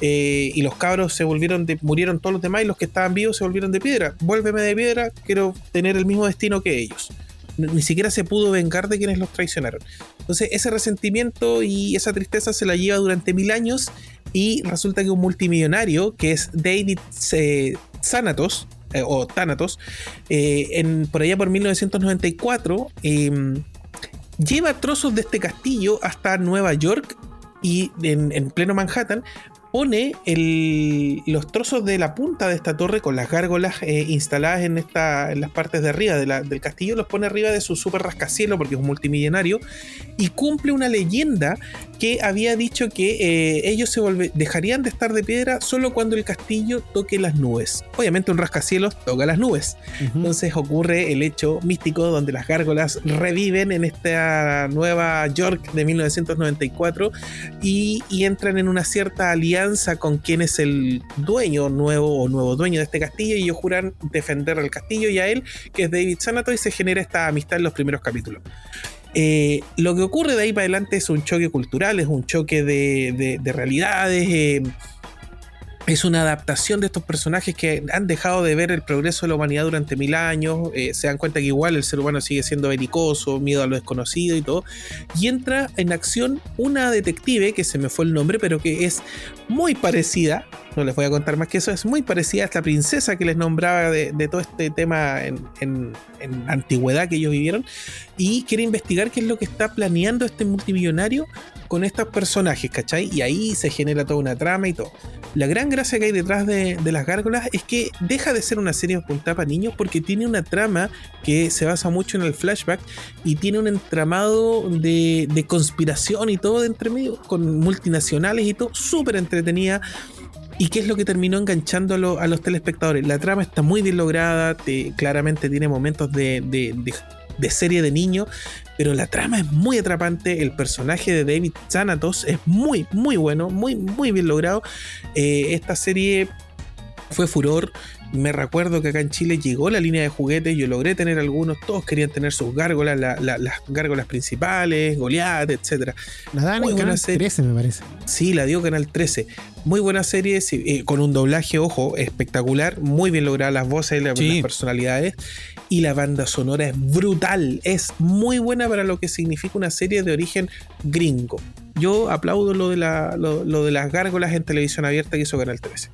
eh, y los cabros se volvieron de, murieron todos los demás y los que estaban vivos se volvieron de piedra. Vuélveme de piedra, quiero tener el mismo destino que ellos. Ni ni siquiera se pudo vengar de quienes los traicionaron. Entonces ese resentimiento y esa tristeza se la lleva durante mil años y resulta que un multimillonario que es David eh, Thanatos, eh, o Thanatos, eh, en, por allá por 1994, eh, lleva trozos de este castillo hasta Nueva York y en pleno Manhattan pone el- los trozos de la punta de esta torre con las gárgolas eh, instaladas en, esta, en las partes de arriba de la- del castillo, los pone arriba de su super rascacielos porque es un multimillonario y cumple una leyenda que había dicho que eh, ellos se volve- dejarían de estar de piedra solo cuando el castillo toque las nubes. Obviamente un rascacielos toca las nubes. Entonces ocurre el hecho místico donde las gárgolas reviven en esta Nueva York de 1994 y, y entran en una cierta alianza con quien es el dueño nuevo o nuevo dueño de este castillo y ellos juran defender al castillo y a él, que es David Sanato, y se genera esta amistad en los primeros capítulos. Eh, lo que ocurre de ahí para adelante es un choque cultural, es un choque de, de- de realidades. eh, es una adaptación de estos personajes que han dejado de ver el progreso de la humanidad durante mil años. eh, se dan cuenta que igual el ser humano sigue siendo belicoso, miedo a lo desconocido y todo. Y entra en acción una detective, que se me fue el nombre, pero que es muy parecida. No les voy a contar más que eso, es muy parecida a esta princesa que les nombraba de, todo este tema en, en- en antigüedad que ellos vivieron. Y quiere investigar qué es lo que está planeando este multimillonario con estos personajes, ¿cachai? Y ahí se genera toda una trama y todo. La gran gracia que hay detrás de, las gárgolas es que deja de ser una serie apuntada para niños porque tiene una trama que se basa mucho en el flashback y tiene un entramado de, de conspiración y todo de entre medio, con multinacionales y todo, súper entretenida. ¿Y qué es lo que terminó enganchando a, lo- a los telespectadores? La trama está muy bien lograda, te- claramente tiene momentos de- de serie de niño, pero la trama es muy atrapante. El personaje de David Thanatos es muy, muy bueno, muy, muy bien logrado. Eh, esta serie fue furor. Me recuerdo que acá en Chile llegó la línea de juguetes, yo logré tener algunos, todos querían tener sus gárgolas, la- la- las gárgolas principales, Goliath, etcétera. La dan en Canal serie. 13, me parece. Sí, la dio Canal 13. Muy buena serie, sí, eh, con un doblaje, ojo, espectacular, muy bien logradas las voces, la- Sí. las personalidades. Y la banda sonora es brutal, es muy buena para lo que significa una serie de origen gringo. Yo aplaudo lo de, la, lo, lo de las gárgolas en televisión abierta que hizo Canal 13.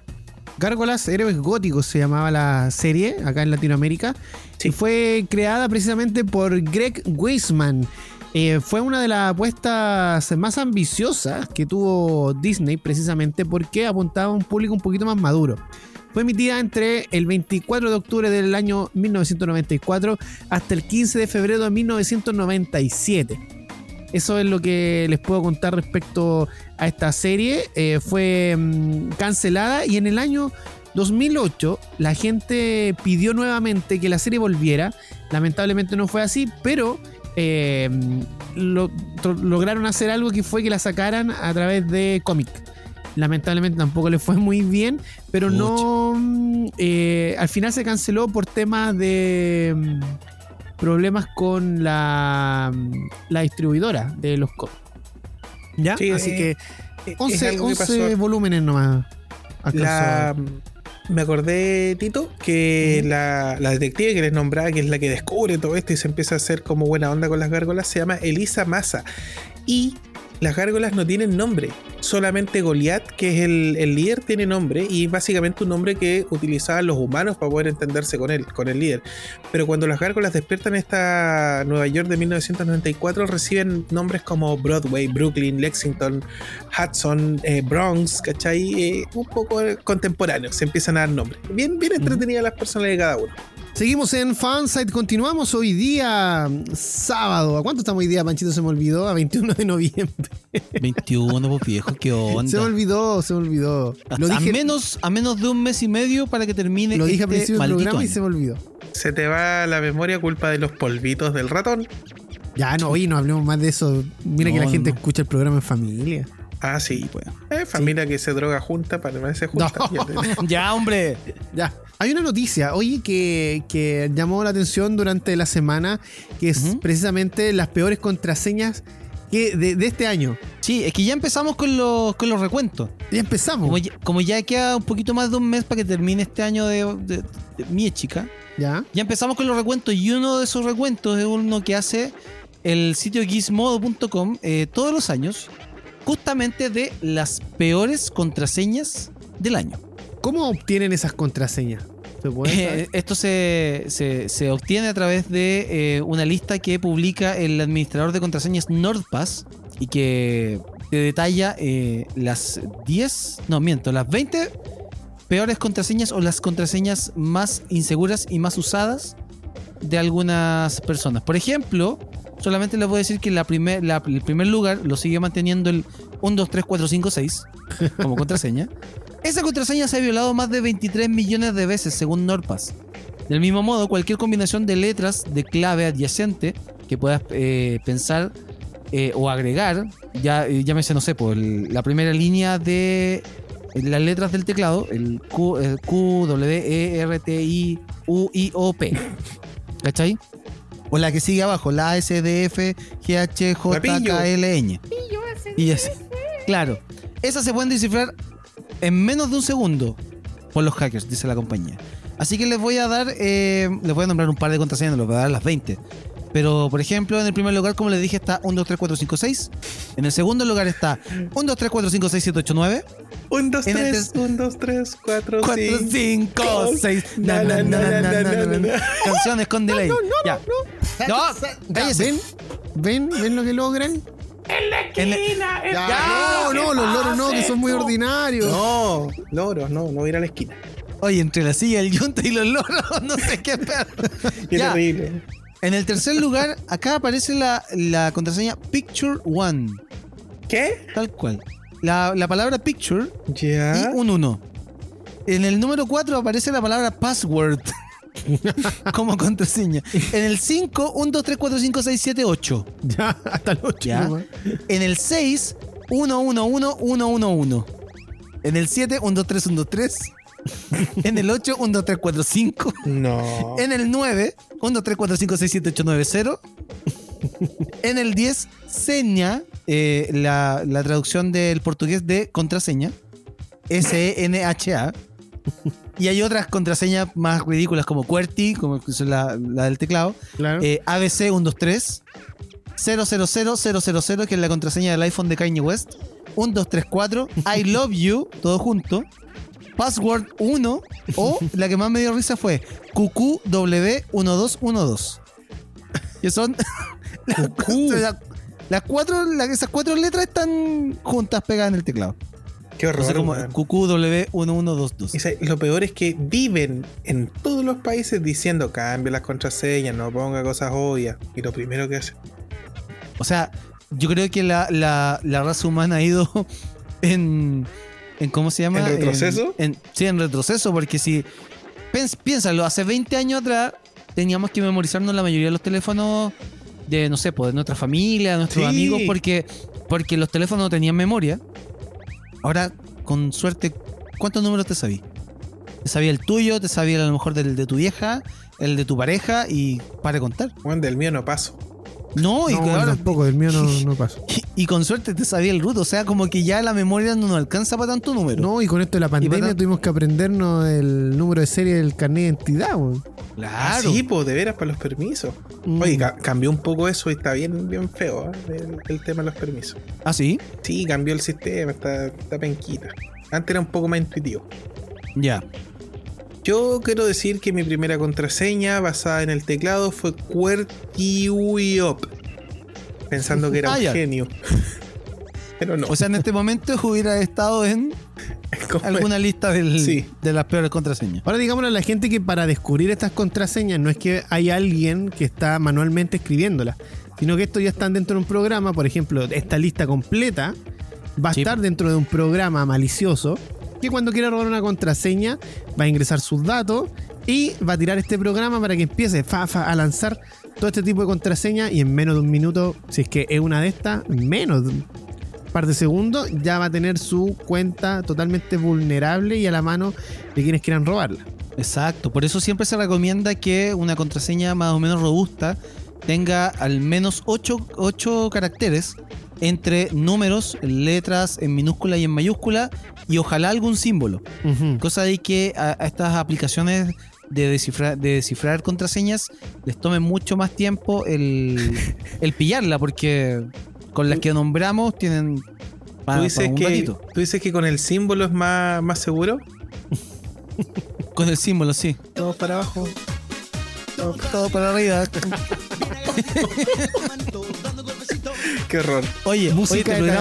Gárgolas Héroes Góticos se llamaba la serie acá en Latinoamérica. Sí. Y fue creada precisamente por Greg Weisman. Eh, fue una de las apuestas más ambiciosas que tuvo Disney precisamente porque apuntaba a un público un poquito más maduro. Fue emitida entre el 24 de octubre del año 1994 hasta el 15 de febrero de 1997. Eso es lo que les puedo contar respecto a esta serie. Eh, fue mm, cancelada y en el año 2008 la gente pidió nuevamente que la serie volviera. Lamentablemente no fue así, pero eh, lo- lograron hacer algo que fue que la sacaran a través de cómic. Lamentablemente tampoco le fue muy bien, pero no. mm, eh, al final se canceló por temas de mm, problemas con la, la distribuidora de los cómics. ¿Ya? Sí, Así eh, que Es 11, algo que 11 pasó. volúmenes nomás. La, me acordé, Tito, que la, la detective que les nombraba, que es la que descubre todo esto y se empieza a hacer como buena onda con las gárgolas, se llama Elisa Massa. Y las gárgolas no tienen nombre. Solamente Goliath, que es el, el líder, tiene nombre y básicamente un nombre que utilizaban los humanos para poder entenderse con él, con el líder. Pero cuando las gárgolas despiertan esta Nueva York de 1994, reciben nombres como Broadway, Brooklyn, Lexington, Hudson, eh, Bronx, ¿cachai? Eh, un poco contemporáneos, se empiezan a dar nombres. Bien, bien entretenidas las personas de cada uno. Seguimos en Fansite, continuamos hoy día sábado. ¿A cuánto estamos hoy día, Panchito? Se me olvidó, a 21 de noviembre. 21, pues viejo, qué Se me onda. olvidó, se me olvidó. Lo a, menos, a menos de un mes y medio para que termine lo dije al este principio del programa y se me olvidó. Se te va la memoria culpa de los polvitos del ratón. Ya, no, oye, no hablemos más de eso. Mira que la gente no. escucha el programa en familia. Ah, sí. Pues. Eh, familia que se droga junta, junta. No. Ya te- Ya, hombre. Ya. Hay una noticia, oye, que, que llamó la atención durante la semana, que es precisamente las peores contraseñas que de, de este año. Sí, es que ya empezamos con los, con los recuentos. Ya empezamos. Como ya, como ya queda un poquito más de un mes para que termine este año de, de, de mi chica, Ya. ya empezamos con los recuentos y uno de esos recuentos es uno que hace el sitio gizmodo.com eh, todos los años, justamente de las peores contraseñas del año. ¿Cómo obtienen esas contraseñas? Eh, esto se, se- se obtiene a través de eh, una lista que publica el administrador de contraseñas NordPass y que te detalla eh, las 10, no miento, las 20 peores contraseñas o las contraseñas más inseguras y más usadas de algunas personas. Por ejemplo, solamente les voy a decir que la primer, la- el primer lugar lo sigue manteniendo el 1, 2, 3, 4, 5, 6 como contraseña. Esa contraseña se ha violado más de 23 millones de veces según NordPass. Del mismo modo, cualquier combinación de letras de clave adyacente que puedas eh, pensar eh, o agregar, ya eh, llámese, no sé, por el- la primera línea de las letras del teclado, el Q, el Q W, E, R, T, I, U, I, O, P. ¿Cachai? O la que sigue abajo, la A, S, D, F, G, H, J, K, L, Ñ. Y así. Claro. Esas se pueden descifrar en menos de un segundo por los hackers, dice la compañía. Así que les voy a dar, eh, les voy a nombrar un par de contraseñas, les voy a dar las 20. Pero, por ejemplo, en el primer lugar, como les dije, está 1, 2, 3, 4, 5, 6. En el segundo lugar está 1, 2, 3, 4, 5, 6, 7, 8, 9. Un, dos, En el tres, un, dos, tres, cuatro, 4, cinco. 5, 6. Na, na, na, na, na, na, na. Canciones con delay. ya. No, cállese. ¿Ven? ¿Ven? ¿Ven lo que logran? En el- Ya, Ya, no, no, los loros no, que son muy ordinarios. No, loros, no, no voy a ir a la esquina. Oye, entre la silla, el yunta y los loros, no sé qué pedo. Qué Ya. terrible. En el tercer lugar, acá aparece la, la contraseña Picture One. ¿Qué? Tal cual. La, la palabra picture Ya. y un 1. En el número 4 aparece la palabra password como contraseña. En el 5, 1, 2, 3, 4, 5, 6, 7, 8. Ya, hasta el 8. ¿Ya? En el 6, 1, 1, 1, 1, 1, 1. En el 7, 1, 2, 3, 1, 2, 3. En el 8, 1, 2, 3, 4, 5. No. En el 9, 1, 2, 3, 4, 5, 6, 7, 8, 9, 0. En el 10, seña, eh, la, la traducción del portugués de contraseña. S-E-N-H-A. Y hay otras contraseñas más ridículas como QWERTY, como es la, la del teclado. Claro. Eh, ABC 123 000 000, que es la contraseña del iPhone de Kanye West. 1234 I love you, todo junto. Password 1 o la que más me dio risa fue QQW1212. Que son las, las cuatro, esas cuatro letras están juntas pegadas en el teclado. Qué horror. Como weón. QQW1122. Y sa- lo peor es que viven en todos los países diciendo cambie las contraseñas, no ponga cosas obvias. Y lo primero que hace. O sea, yo creo que la, la- la raza humana ha ido en, en ¿cómo se llama? ¿En retroceso? En, sí, en retroceso, porque si pens- piénsalo, hace 20 años atrás teníamos que memorizarnos la mayoría de los teléfonos de, no sé, pues, de nuestra familia, de nuestros Sí. amigos, porque, porque los teléfonos no tenían memoria. Ahora, con suerte, ¿cuántos números te sabí? Te sabía el tuyo, te sabía a lo mejor del de tu vieja, el de tu pareja y para contar. Bueno, del mío no paso. No, y No, claro, tampoco, del mío no, no y, y con suerte te sabía el root, o sea, como que ya la memoria no nos alcanza para tanto número. No, y con esto de la pandemia tuvimos que aprendernos el número de serie del carnet de identidad, weón. Ah, claro. sí, pues de veras para los permisos. Mm. Oye, ca- cambió un poco eso y está bien, bien feo ¿eh? el, el tema de los permisos. Ah, sí. Sí, cambió el sistema, está, está penquita. Antes era un poco más intuitivo. Ya. Yo quiero decir que mi primera contraseña basada en el teclado fue QWERTY-UP. Pensando que era Ah, un ya. genio. Pero no. O sea, en este momento hubiera estado en alguna lista del- Sí. de las peores contraseñas. Ahora digámosle a la gente que para descubrir estas contraseñas no es que hay alguien que está manualmente escribiéndolas, sino que esto ya están dentro de un programa, por ejemplo, esta lista completa va a Sí. estar dentro de un programa malicioso que cuando quiera robar una contraseña va a ingresar sus datos y va a tirar este programa para que empiece fa, fa, a lanzar todo este tipo de contraseñas y en menos de un minuto, si es que es una de estas, menos de un par de segundos, ya va a tener su cuenta totalmente vulnerable y a la mano de quienes quieran robarla. Exacto. Por eso siempre se recomienda que una contraseña más o menos robusta tenga al menos 8, caracteres entre números, letras en minúscula y en mayúscula y ojalá algún símbolo. Cosa de que a, a estas aplicaciones de descifrar, de descifrar contraseñas les tome mucho más tiempo el, el pillarla, porque con las que nombramos tienen pa- ¿Tú, dices un que, ratito. ¿Tú dices que con el símbolo es más, más seguro? Con el símbolo, sí. Todos para abajo. Todo, todo para arriba. Qué horror. Oye, Música oye,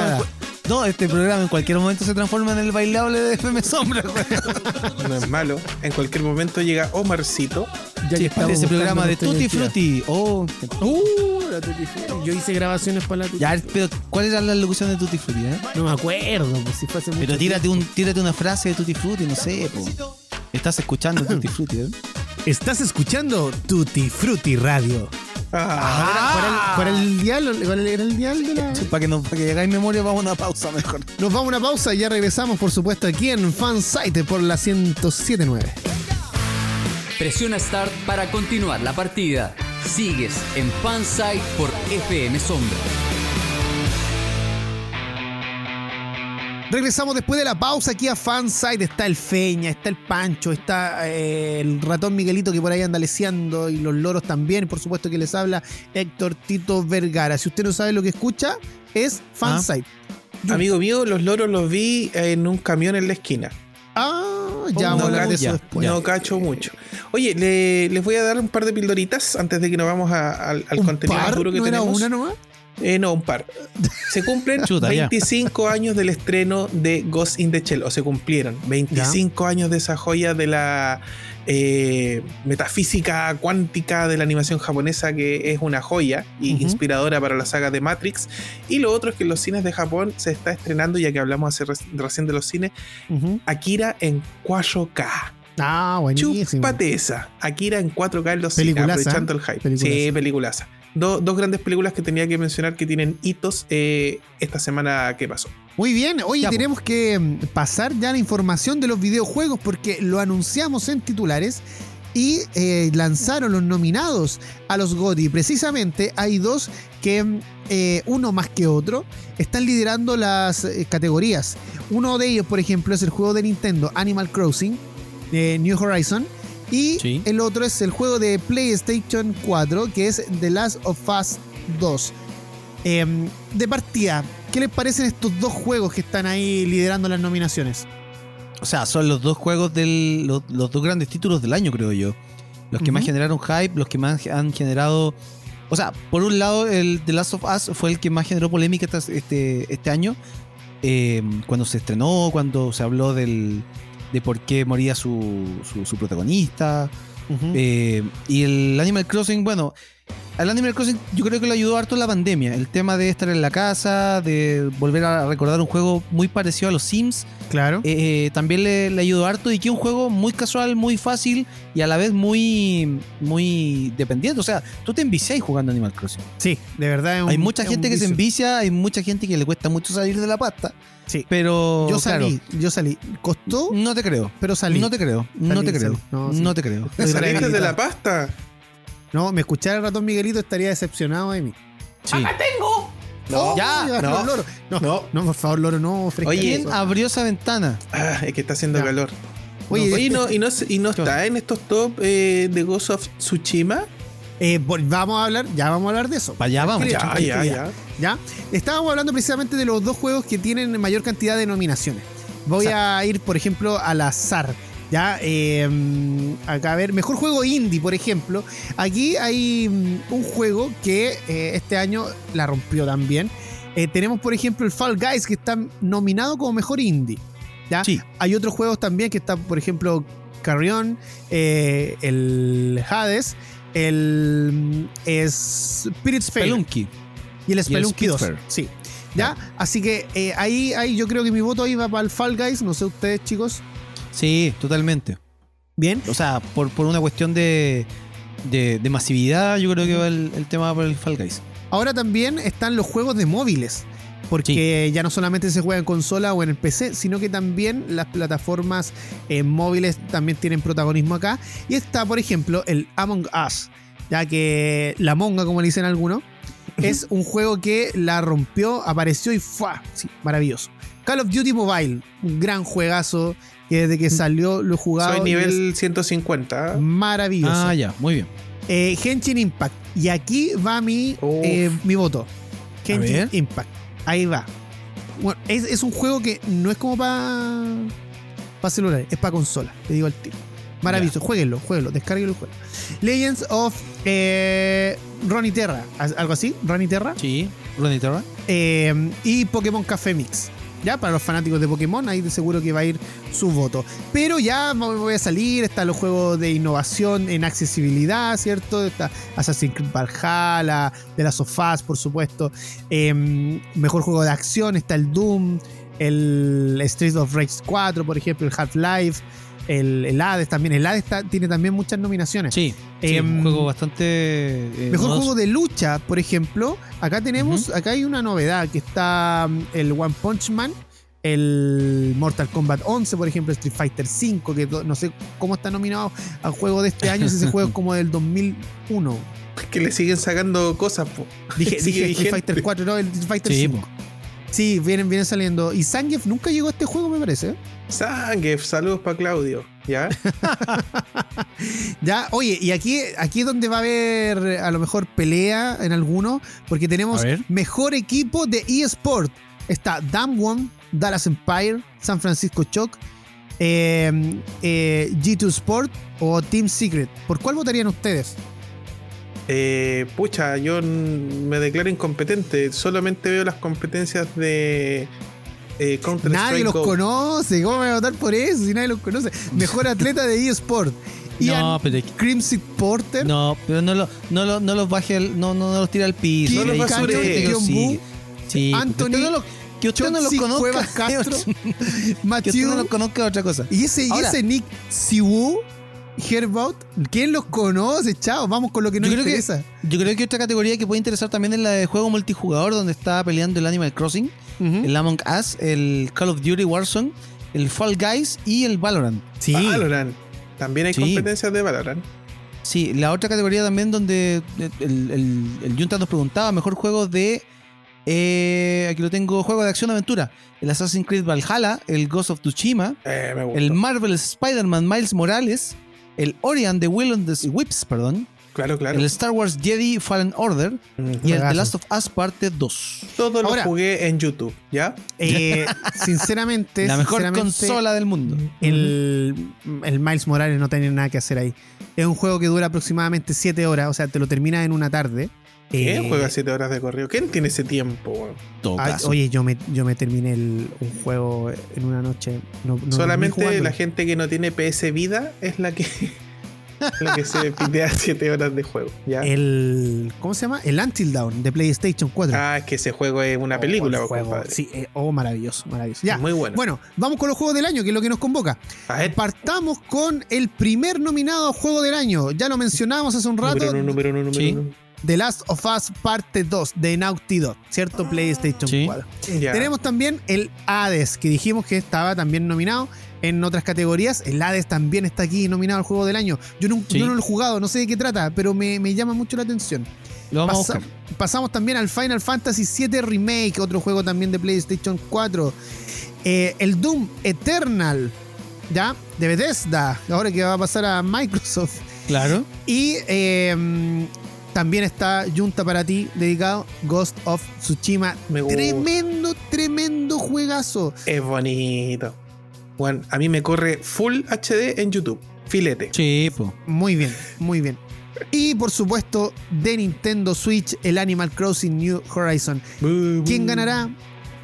este no, este programa en cualquier momento se transforma en el bailable de FM Sombra. No es malo. En cualquier momento llega Omarcito. Ya Sí, ese programa de Tutti Frutti. Oh, Uh, la Tutti Frutti. Yo hice grabaciones para la Tutti ya, pero ¿cuál era la locución de Tutti Frutti? eh? No me acuerdo, pues si fue hace mucho Pero tírate, un, tírate una frase de Tutti Frutti, no sé, po. Estás escuchando Tutti Frutti, ¿eh? Estás escuchando Tutti Frutti Radio. Ah, ¿Cuál, era, cuál era el dial? ¿Cuál era el dial de la.? Para que, no, para que hagáis memoria, vamos a una pausa mejor. Nos vamos a una pausa y ya regresamos, por supuesto, aquí en Fansite por la 1079. Presiona Start para continuar la partida. Sigues en Fansite por FM Sombra. Regresamos después de la pausa aquí a Fansite. Está el Feña, está el Pancho, está eh, el ratón Miguelito que por ahí anda leseando y los loros también. Por supuesto que les habla Héctor Tito Vergara. Si usted no sabe lo que escucha, es Fansite. amigo mío, los loros los vi en un camión en la esquina. Ah, ya no, vamos a hablar de eso después. no cacho mucho. Oye, le- les voy a dar un par de pildoritas antes de que nos vamos a- al, al ¿Un contenido par? duro que ¿No era tenemos. una nomás? Eh, no, un par. Se cumplen Chuta, ya. 25 años del estreno de Ghost in the Shell, o se cumplieron 25 años de esa joya de la eh, metafísica cuántica de la animación japonesa que es una joya y inspiradora para la saga de Matrix. Y lo otro es que en los cines de Japón se está estrenando, ya que hablamos hace re- recién de los cines. Akira en 4K. Ah, buenísimo. Chúpate esa. Akira en 4K en los cines, aprovechando el hype. peliculaza. Sí, peliculaza. Do- dos grandes películas que tenía que mencionar que tienen hitos eh, esta semana que pasó. Muy bien, oye, Ya, tenemos que mm, pasar ya la información de los videojuegos porque lo anunciamos en titulares y eh, lanzaron los nominados a los GOTY. Precisamente hay dos que, mm, eh, uno más que otro, están liderando las eh, categorías. Uno de ellos, por ejemplo, es el juego de Nintendo Animal Crossing de New Horizon. Y Sí. el otro es el juego de PlayStation 4, que es The Last of Us 2. Em, de partida, ¿qué les parecen estos dos juegos que están ahí liderando las nominaciones? O sea, son los dos juegos del. Los, los dos grandes títulos del año, creo yo. Los que más generaron hype, los que más han generado. O sea, por un lado, el The Last of Us fue el que más generó polémica este, este, este año. eh, cuando se estrenó, cuando se habló del, de por qué moría su, su, su protagonista. Eh, y el Animal Crossing, bueno, al Animal Crossing yo creo que le ayudó harto la pandemia. El tema de estar en la casa, de volver a recordar un juego muy parecido a los Sims, claro. eh, también le, le ayudó harto y que es un juego muy casual, muy fácil y a la vez muy, muy dependiente. O sea, tú te envicias jugando Animal Crossing. sí, de verdad. es un- hay mucha es gente un que se envicia, hay mucha gente que le cuesta mucho salir de la pasta. Sí. Pero Yo claro, salí, yo salí. Costó, no te creo. pero salí. No te creo. no te creo. salí. No, sí. No te creo. ¿Saliste de la pasta? No, me escuchara el ratón Miguelito estaría decepcionado de mí. Sí. No, ya, no. los loros. No, no, No. por favor, loro, no. fresca Oye, eso. ¿Quién abrió esa ventana? Ah, es que está haciendo Ya. calor. Oye, Oye, ¿y no, este- y no, y no está en estos top eh, de Ghost of Tsushima? eh, vamos a hablar, ya vamos a hablar de eso. Para allá vamos. Ya, ya, ya. ya. ¿Ya? Estábamos hablando precisamente de los dos juegos que tienen mayor cantidad de nominaciones. Voy a ir, por ejemplo, al azar. Ya, Eh, acá a ver, mejor juego indie, por ejemplo. Aquí hay mm, un juego que eh, este año la rompió también. Eh, tenemos, por ejemplo, el Fall Guys, que está nominado como mejor indie. ¿ya? Sí. Hay otros juegos también que están, por ejemplo, Carrion, eh, el Hades, el mm, Spirit's Fail Spelunky. y el Spelunky 2. Spitfire. Sí. ¿Ya? Así que ahí, ahí yo creo que mi voto ahí va para el Fall Guys. No sé ustedes, chicos. Sí, totalmente. Bien. O sea, por, por una cuestión de, de, de masividad, yo creo que va el, el tema por el Fall Guys. Ahora también están los juegos de móviles. Porque ya no solamente se juega en consola o en el PC, sino que también las plataformas eh, móviles también tienen protagonismo acá. Y está, por ejemplo, el Among Us, ya que la monga, como le dicen algunos, es un juego que la rompió, apareció y fue sí, maravilloso. Call of Duty Mobile, un gran juegazo que desde que salió lo he jugado. Soy nivel 150. ¿ah? maravilloso. Ah, ya, muy bien. Eh, Genshin Impact. Y aquí va mi, eh, mi voto. Genshin. Impact. Ahí va. Bueno, es, es un juego que no es como para para celular, es para consola. Te digo al tiro. Maravilloso. Jueguenlo, jueguenlo, descarguenlo juego. Legends of eh, Ronnie Terra. Algo así, Ronnie Terra. Sí, Ronnie Terra. Eh, y Pokémon Café Mix. Ya, para los fanáticos de Pokémon, ahí de seguro que va a ir su voto. Pero ya voy a salir, están los juegos de innovación en accesibilidad, ¿cierto? Está Assassin's Creed Valhalla, de las sofás, por supuesto. Eh, mejor juego de acción, está el Doom, el Streets of Rage 4, por ejemplo, el Half-Life, el, el Hades también. El Hades está- tiene también muchas nominaciones. Sí, sí, Em, un juego bastante. eh, Mejor novedoso. juego de lucha, por ejemplo. Acá tenemos, acá hay una novedad, que está mm, el One Punch Man, el Mortal Kombat 11, por ejemplo, Street Fighter 5, que no sé cómo está nominado al juego de este año, si ese juego es como del 2001. Que le siguen sacando cosas. po. Dije, Street. Fighter 4, no, el Street Fighter Sí, 5. po. Sí, vienen, vienen saliendo. Y Zangief nunca llegó a este juego, me parece. Zangief, saludos para Claudio. ¿Ya? Ya, oye, y aquí, aquí es donde va a haber a lo mejor pelea en alguno, porque tenemos mejor equipo de eSport. Está Damwon, Dallas Empire, San Francisco Shock, eh, eh, G2 Sport o Team Secret. ¿Por cuál votarían ustedes? Eh, pucha, yo me declaro incompetente. Solamente veo las competencias de eh, Counter Nadie Strike los Go. conoce. ¿Cómo me voy a votar por eso si nadie los conoce? Mejor atleta de eSport. Ian pero es que- Crimson Porter. No, pero no, lo, no, lo- no los baje, al- no, no, no los tira al piso. Canyon, que John sí. Sí, Anthony, no lo, que usted no lo Chauncey conozca. Cuevas Castro, que usted no Matthew. lo conozca otra cosa. y ese, y Ahora- ese Nick Siwu, Herbaut, ¿quién los conoce, chao? Vamos con lo que nos Yo creo que- interesa. Yo creo que otra categoría que puede interesar también es la de juego multijugador, donde está peleando el Animal Crossing, el Among Us, el Call of Duty Warzone, el Fall Guys y el Valorant. Sí. Valorant. También hay Sí. competencias de Valorant. Sí, la otra categoría también donde el, el, el Junta nos preguntaba, mejor juego de... eh, aquí lo tengo, juego de acción-aventura. El Assassin's Creed Valhalla, el Ghost of Tsushima, Eh, el Marvel Spider-Man Miles Morales, el Ori and the Will and the Whips, perdón, Claro, claro. el Star Wars Jedi Fallen Order Ujú. y el. The Last of Us Parte 2. Todo lo Ahora- jugué en YouTube, ¿ya? Eh, sinceramente, La mejor sinceramente, consola del mundo. El, el Miles Morales no tiene nada que hacer ahí. Es un juego que dura aproximadamente 7 horas, o sea, te lo terminas en una tarde. ¿Quién Eh, juega 7 horas de correo? ¿Quién tiene ese tiempo? ay, oye, yo me, yo me terminé el, un juego en una noche. No, no dormí Solamente la gente que no tiene PS Vida es la que, la que se pitea 7 horas de juego, ¿ya? El, ¿Cómo se llama? El Until Dawn de PlayStation 4. Ah, es que ese juego es una Oh, película, juego. Sí, eh, oh, maravilloso, maravilloso. Ya. Muy bueno. Bueno, vamos con los juegos del año, que es lo que nos convoca. A ver, Partamos con el primer nominado a juego del año. Ya lo mencionamos hace un rato. número uno, número uno, número Sí. uno. The Last of Us Parte 2 de Naughty Dog, ¿cierto? PlayStation Sí. 4. Ya. Tenemos también el Hades, que dijimos que estaba también nominado en otras categorías. El Hades también está aquí nominado al juego del año. Yo no, Sí. yo no lo he jugado, no sé de qué trata, pero me, me llama mucho la atención. Lo vamos Pasa- a buscar. pasamos también al Final Fantasy VII Remake, otro juego también de PlayStation 4. Eh, el Doom Eternal, ¿ya? De Bethesda, ahora que va a pasar a Microsoft. Claro. Y eh, también está Junta para ti, dedicado Ghost of Tsushima. Me gusta. Tremendo, tremendo juegazo. Es bonito. Bueno, a mí me corre Full HD en YouTube. Filete. Sí, po. Muy bien, muy bien. Y por supuesto, de Nintendo Switch, el Animal Crossing New Horizon. ¿Quién ganará?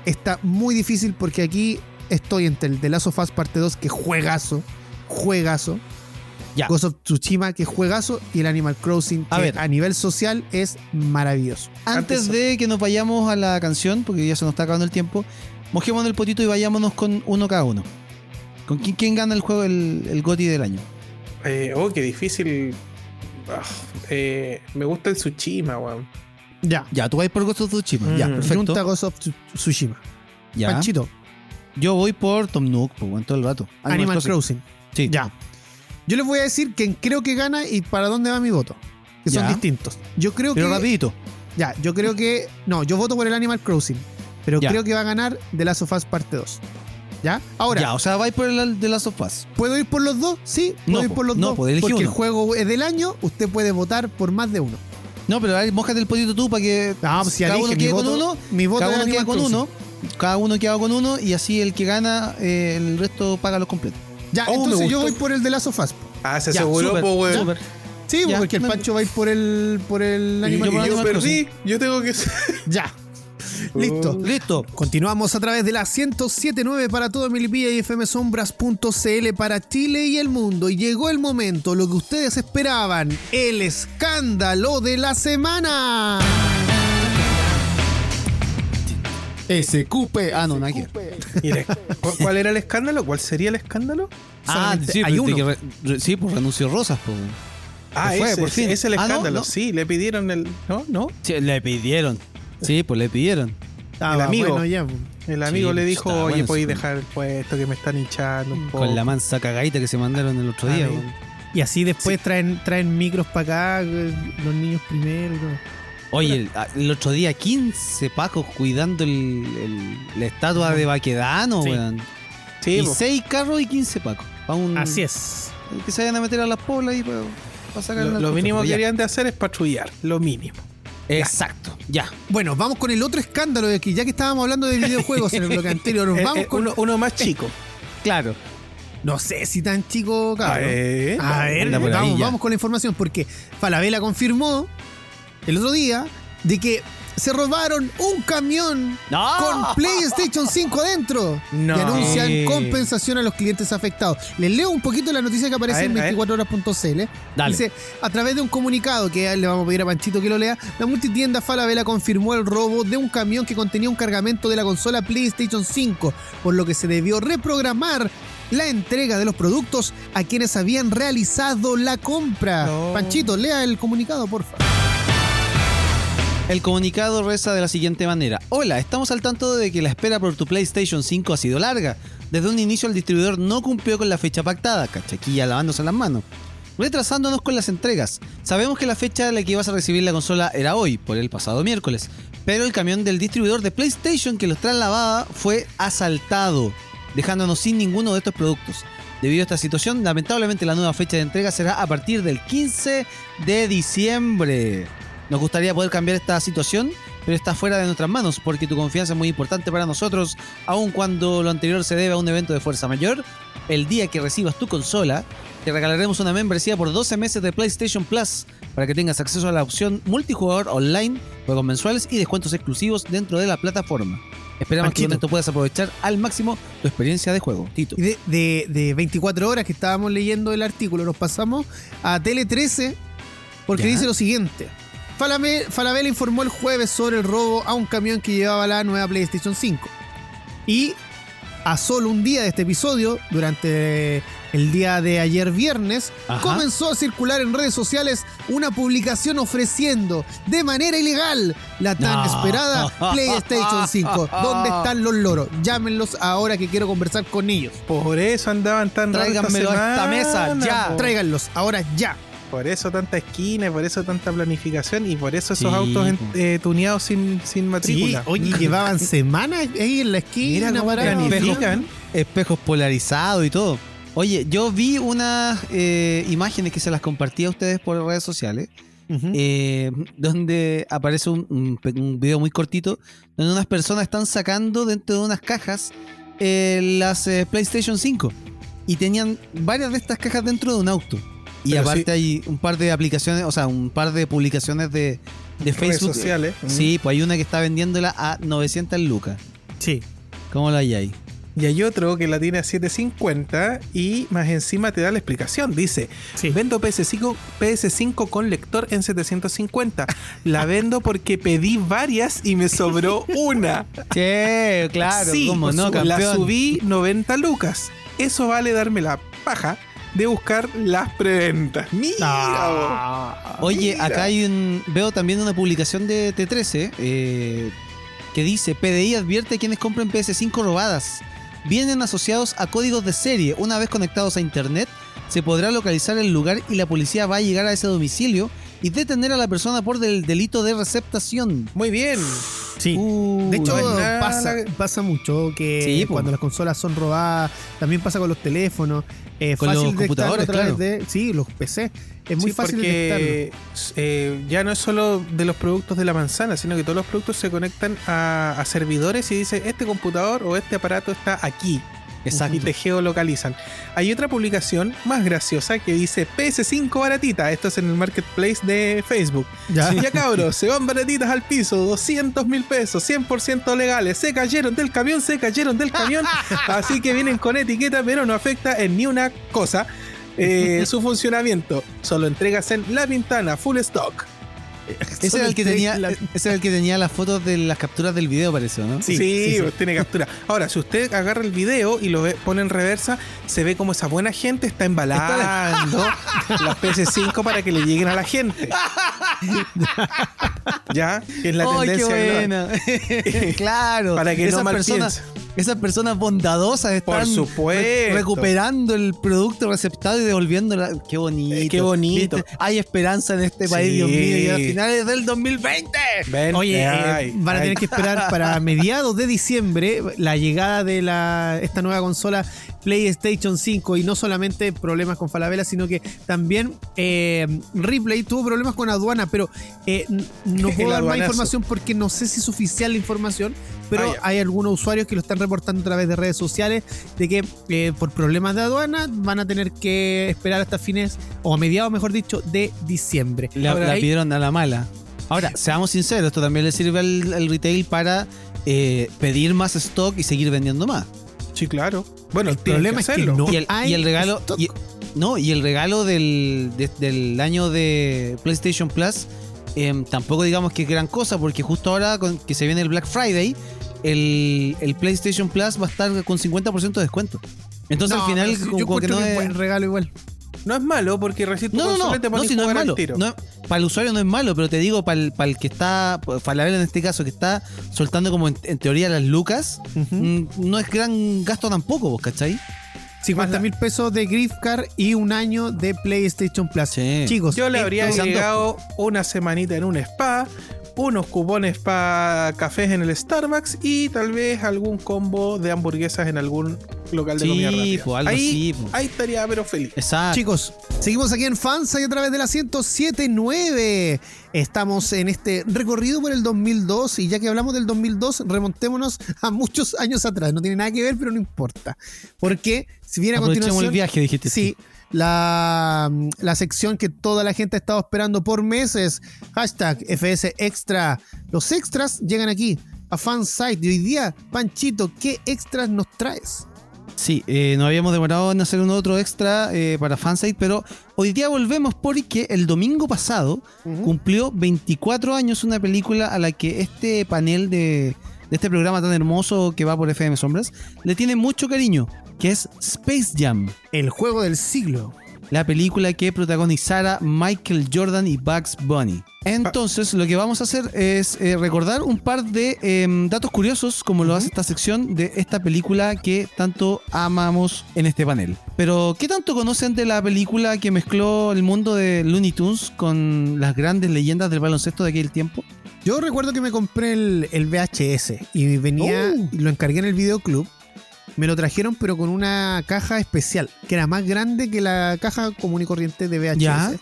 Está muy difícil porque aquí estoy entre el The Last of Us Parte 2, que juegazo, juegazo. Ya. Ghost of Tsushima, que juegazo. Y el Animal Crossing, que A ver. a nivel social es maravilloso. Antes Antes- de que nos vayamos a la canción, porque ya se nos está acabando el tiempo, mojémonos el potito y vayámonos con uno cada uno. ¿Con quién, quién gana el juego, el, el GOTY del año? Eh, oh, qué difícil. Ah, eh, me gusta el Tsushima, weón. Ya. Ya, tú vas por Ghost of Tsushima. Ya, Mm. perfecto. Junta Ghost of Tsu- Tsushima. Ya. Panchito, Yo voy por Tom Nook, pues, bueno, todo el rato. Animal, Crossing. Sí. Ya. Yo les voy a decir quién creo que gana y para dónde va mi voto. Que son distintos. Yo creo Pero que. rapidito. Ya, yo creo que. No, yo voto por el Animal Crossing. Pero Ya. creo que va a ganar The Last of Us Parte 2. ¿Ya? Ahora, Ya, o sea, vais por el de Last of Us. ¿puedo ir por los dos? Sí, puedo No, ir po, por los no, dos. porque el uno. juego es del año, usted puede votar por más de uno. No, pero a ver, mójate el potito tú para que No, pues ya cada uno quede voto, con uno. mi voto cada uno queda con uno. Cada uno queda con uno y así el que gana, eh, el resto paga los completos. Ya, Oh, entonces yo voy por el de of Us. Ah, se aseguró, po, weón. Sí, Ya, porque el Pancho va a ir por el, por el Y Animal yo, Crossing. yo Animal perdí. Yo tengo que. Ya. Listo. Listo. Continuamos a través de la 1079 para todo Milipilla y fmsombras.cl para Chile y el mundo. Y llegó el momento, lo que ustedes esperaban, el escándalo de la semana. SQP. Ah, no, nada que ver. Mira, ¿cu- ¿cuál era el escándalo? ¿Cuál sería el escándalo? Ah, Solamente sí, hay de uno. que re- re- sí, pues renunció Rosas, pues. Ah, fue, ese, por fin. es el Ah, no, escándalo. no. Sí, le pidieron el. ¿No? ¿No? Sí, le pidieron. Sí, pues le pidieron. Ah, amigo. bueno, ya, pues. El amigo Sí, le pues, dijo, está oye, bueno, podéis sí. dejar el puesto que me están hinchando un poco. Con la mansa cagadita que se mandaron el otro Ah, día. weón. Y así después traen, traen micros para acá, eh, los niños primero y todo. Oye, el, ah, el otro día 15 pacos cuidando el, el- la estatua de Baquedano, Sí. weón. Sí, y po. 6 carros y 15 pacos. Pa' un- Así es. Que se vayan a meter a las polas y para, sacar lo, lo mínimo pero que ya. querían de hacer es patrullar, lo mínimo. Exacto, ya. Bueno, vamos con el otro escándalo de que ya que estábamos hablando de videojuegos en el bloque anterior, Eh, vamos eh, con uno, uno más chico. Claro. No sé si tan chico, cabrón. A ver, vamos, vamos con la información porque Falabella confirmó el otro día de que se robaron un camión ¡No! con PlayStation 5 adentro No. y anuncian compensación a los clientes afectados. Les leo un poquito la noticia que aparece ver, en a ver. 24horas.cl. Dale. Dice, a través de un comunicado que le vamos a pedir a Panchito que lo lea, la multitienda Falabella confirmó el robo de un camión que contenía un cargamento de la consola PlayStation 5, por lo que se debió reprogramar la entrega de los productos a quienes habían realizado la compra. No. Panchito, lea el comunicado, por favor. El comunicado reza de la siguiente manera. Hola, estamos al tanto de que la espera por tu PlayStation 5 ha sido larga. Desde un inicio el distribuidor no cumplió con la fecha pactada, cachaquilla lavándose las manos. Retrasándonos con las entregas. Sabemos que la fecha en la que ibas a recibir la consola era hoy, por el pasado miércoles. Pero el camión del distribuidor de PlayStation que los trasladaba fue asaltado, dejándonos sin ninguno de estos productos. Debido a esta situación, lamentablemente la nueva fecha de entrega será a partir del 15 de diciembre. Nos gustaría poder cambiar esta situación, pero está fuera de nuestras manos porque tu confianza es muy importante para nosotros, aun cuando lo anterior se debe a un evento de fuerza mayor. El día que recibas tu consola, te regalaremos una membresía por 12 meses de PlayStation Plus para que tengas acceso a la opción multijugador online, juegos mensuales y descuentos exclusivos dentro de la plataforma. Esperamos que con esto puedas aprovechar al máximo tu experiencia de juego. Tito. Y de, de- de 24 horas que estábamos leyendo el artículo, nos pasamos a Tele 13 porque Ya. dice lo siguiente. Falabella informó el jueves sobre el robo a un camión que llevaba la nueva PlayStation 5. Y a solo un día de este episodio, durante el día de ayer viernes, Ajá. comenzó a circular en redes sociales una publicación ofreciendo de manera ilegal la tan No. esperada PlayStation 5. ¿Dónde están los loros? Llámenlos ahora que quiero conversar con ellos. Por eso andaban tan raros esta Tráiganmelo a esta mesa, ya. Tráiganlos ahora ya. Por eso tanta esquina, por eso tanta planificación y por eso esos Sí, autos eh, tuneados sin, sin matrícula. oye, llevaban semanas ahí en la esquina. Mira planifican. espejos polarizados y todo. Oye, yo vi unas eh, imágenes que se las compartí a ustedes por redes sociales, eh, donde aparece un, un pe- un video muy cortito, donde unas personas están sacando dentro de unas cajas eh, las eh, PlayStation 5 y tenían varias de estas cajas dentro de un auto. Y Pero aparte sí- hay un par de aplicaciones, o sea, un par de publicaciones de, de Redes Facebook. sociales. Sí, pues hay una que está vendiéndola a 900 lucas. Sí. ¿Cómo la hay ahí? Y hay otro que la tiene a 750 y más encima te da la explicación. Dice, Sí. vendo PS5, PS5 con lector en 750. La vendo porque pedí varias y me sobró una. Sí, claro, sí, cómo no, la subí 90 lucas. Eso vale darme la paja de buscar las preventas. Mira, Ah. Oye, Mira. acá hay un. Veo también una publicación de T13 eh, que dice: PDI advierte a quienes compren PS5 robadas. Vienen asociados a códigos de serie. Una vez conectados a internet, se podrá localizar el lugar y la policía va a llegar a ese domicilio y detener a la persona por el delito de receptación. muy bien. Sí. Uh, De hecho, no pasa, pasa mucho que Sí, cuando las consolas son robadas, también pasa con los teléfonos. Es Con fácil los computadores, a través claro. de. Sí, los PC. Es muy Sí, fácil detectarlo. porque eh, ya no es solo de los productos de la manzana, sino que todos los productos se conectan a, a servidores y dice este computador o este aparato está aquí. Exacto. Y te geolocalizan. Hay otra publicación más graciosa que dice PS5 baratita. Esto es en el marketplace de Facebook. Ya. Ya cabros, se van baratitas al piso, 200 mil pesos, 100% legales. Se cayeron del camión, se cayeron del camión. Así que vienen con etiqueta, pero no afecta en ni una cosa eh, su funcionamiento. Solo entregas en La Pintana, full stock. Ese era, el que tenía, la- ese era el que tenía las fotos de las capturas del video, parece, ¿no? Sí, sí, sí. pues, tiene captura. Ahora, si usted agarra el video y lo ve- pone en reversa, se ve como esa buena gente está embalando las PS5 para que le lleguen a la gente. ya, que es la ¡Ay, qué tendencia. actual. buena! claro. Para que esas personas, esas personas bondadosas están Por supuesto. re- recuperando el producto receptado y devolviéndola. Qué bonito. Eh, qué bonito. ¿Viste? Hay esperanza en este país, Sí. Dios mío. Finales del 2020. Ven, Oye, eh, ay, van a ay. tener que esperar para mediados de diciembre la llegada de la, esta nueva consola PlayStation 5 y no solamente problemas con Falabella, sino que también eh, Ripley tuvo problemas con aduana, pero eh, no puedo dar más información porque no sé si es oficial la información, pero Ah, hay algunos usuarios que lo están reportando a través de redes sociales de que eh, por problemas de aduana van a tener que esperar hasta fines, o a mediados, mejor dicho, de diciembre. La, Ahora, la ahí- pidieron a la mala. Ahora, seamos sinceros, esto también le sirve al, al retail para eh, pedir más stock y seguir vendiendo más. Sí, claro. Bueno, El problema es que hacerlo. no y, el, hay y el regalo. stock. y- no, y el regalo del, de- del año de PlayStation Plus em, tampoco digamos que es gran cosa, porque justo ahora con, que se viene el Black Friday, el, el PlayStation Plus va a estar con 50% de descuento. Entonces No, al final, pero sí, como, yo como que no es buen regalo igual. No es malo porque recién tu No, no, consola no, te no, si no es malo. tiro. No, para el usuario no es malo, pero te digo, para el, para el que está, Falabella en este caso, que está soltando como en, en teoría las lucas, mm, no es gran gasto tampoco, ¿vos cachai? 50 mil pesos de gift card y un año de PlayStation Plus. Sí. Chicos, Yo le habría agregado una semanita en un spa, unos cupones para cafés en el Starbucks y tal vez algún combo de hamburguesas en algún local de Sí, comida rápida. po, algo ahí, po. ahí estaría pero feliz. Exacto. Chicos, seguimos aquí en Fansai a través de la 1079. Estamos en este recorrido por el 2002 y ya que hablamos del 2002, remontémonos a muchos años atrás. No tiene nada que ver, pero no importa. Porque si viene a continuación... el viaje, dijiste. Sí, la, la sección que toda la gente ha estado esperando por meses. Hashtag FS Extra. Los extras llegan aquí a Fansite. Y hoy día, Panchito, ¿qué extras nos traes? Sí, eh, nos habíamos demorado en hacer un otro extra eh, para Fansite, pero hoy día volvemos porque el domingo pasado cumplió 24 años una película a la que este panel de, de este programa tan hermoso que va por FM Sombras le tiene mucho cariño, que es Space Jam. El juego del siglo. la película que protagonizara Michael Jordan y Bugs Bunny. Entonces, lo que vamos a hacer es eh, recordar un par de em, datos curiosos, como lo hace esta sección de esta película que tanto amamos en este panel. Pero, ¿qué tanto conocen de la película que mezcló el mundo de Looney Tunes con las grandes leyendas del baloncesto de aquel tiempo? Yo recuerdo que me compré el, el VHS y venía, Oh. lo encargué en el videoclub. Me lo trajeron, pero con una caja especial, que era más grande que la caja común y corriente de VHS. Ya.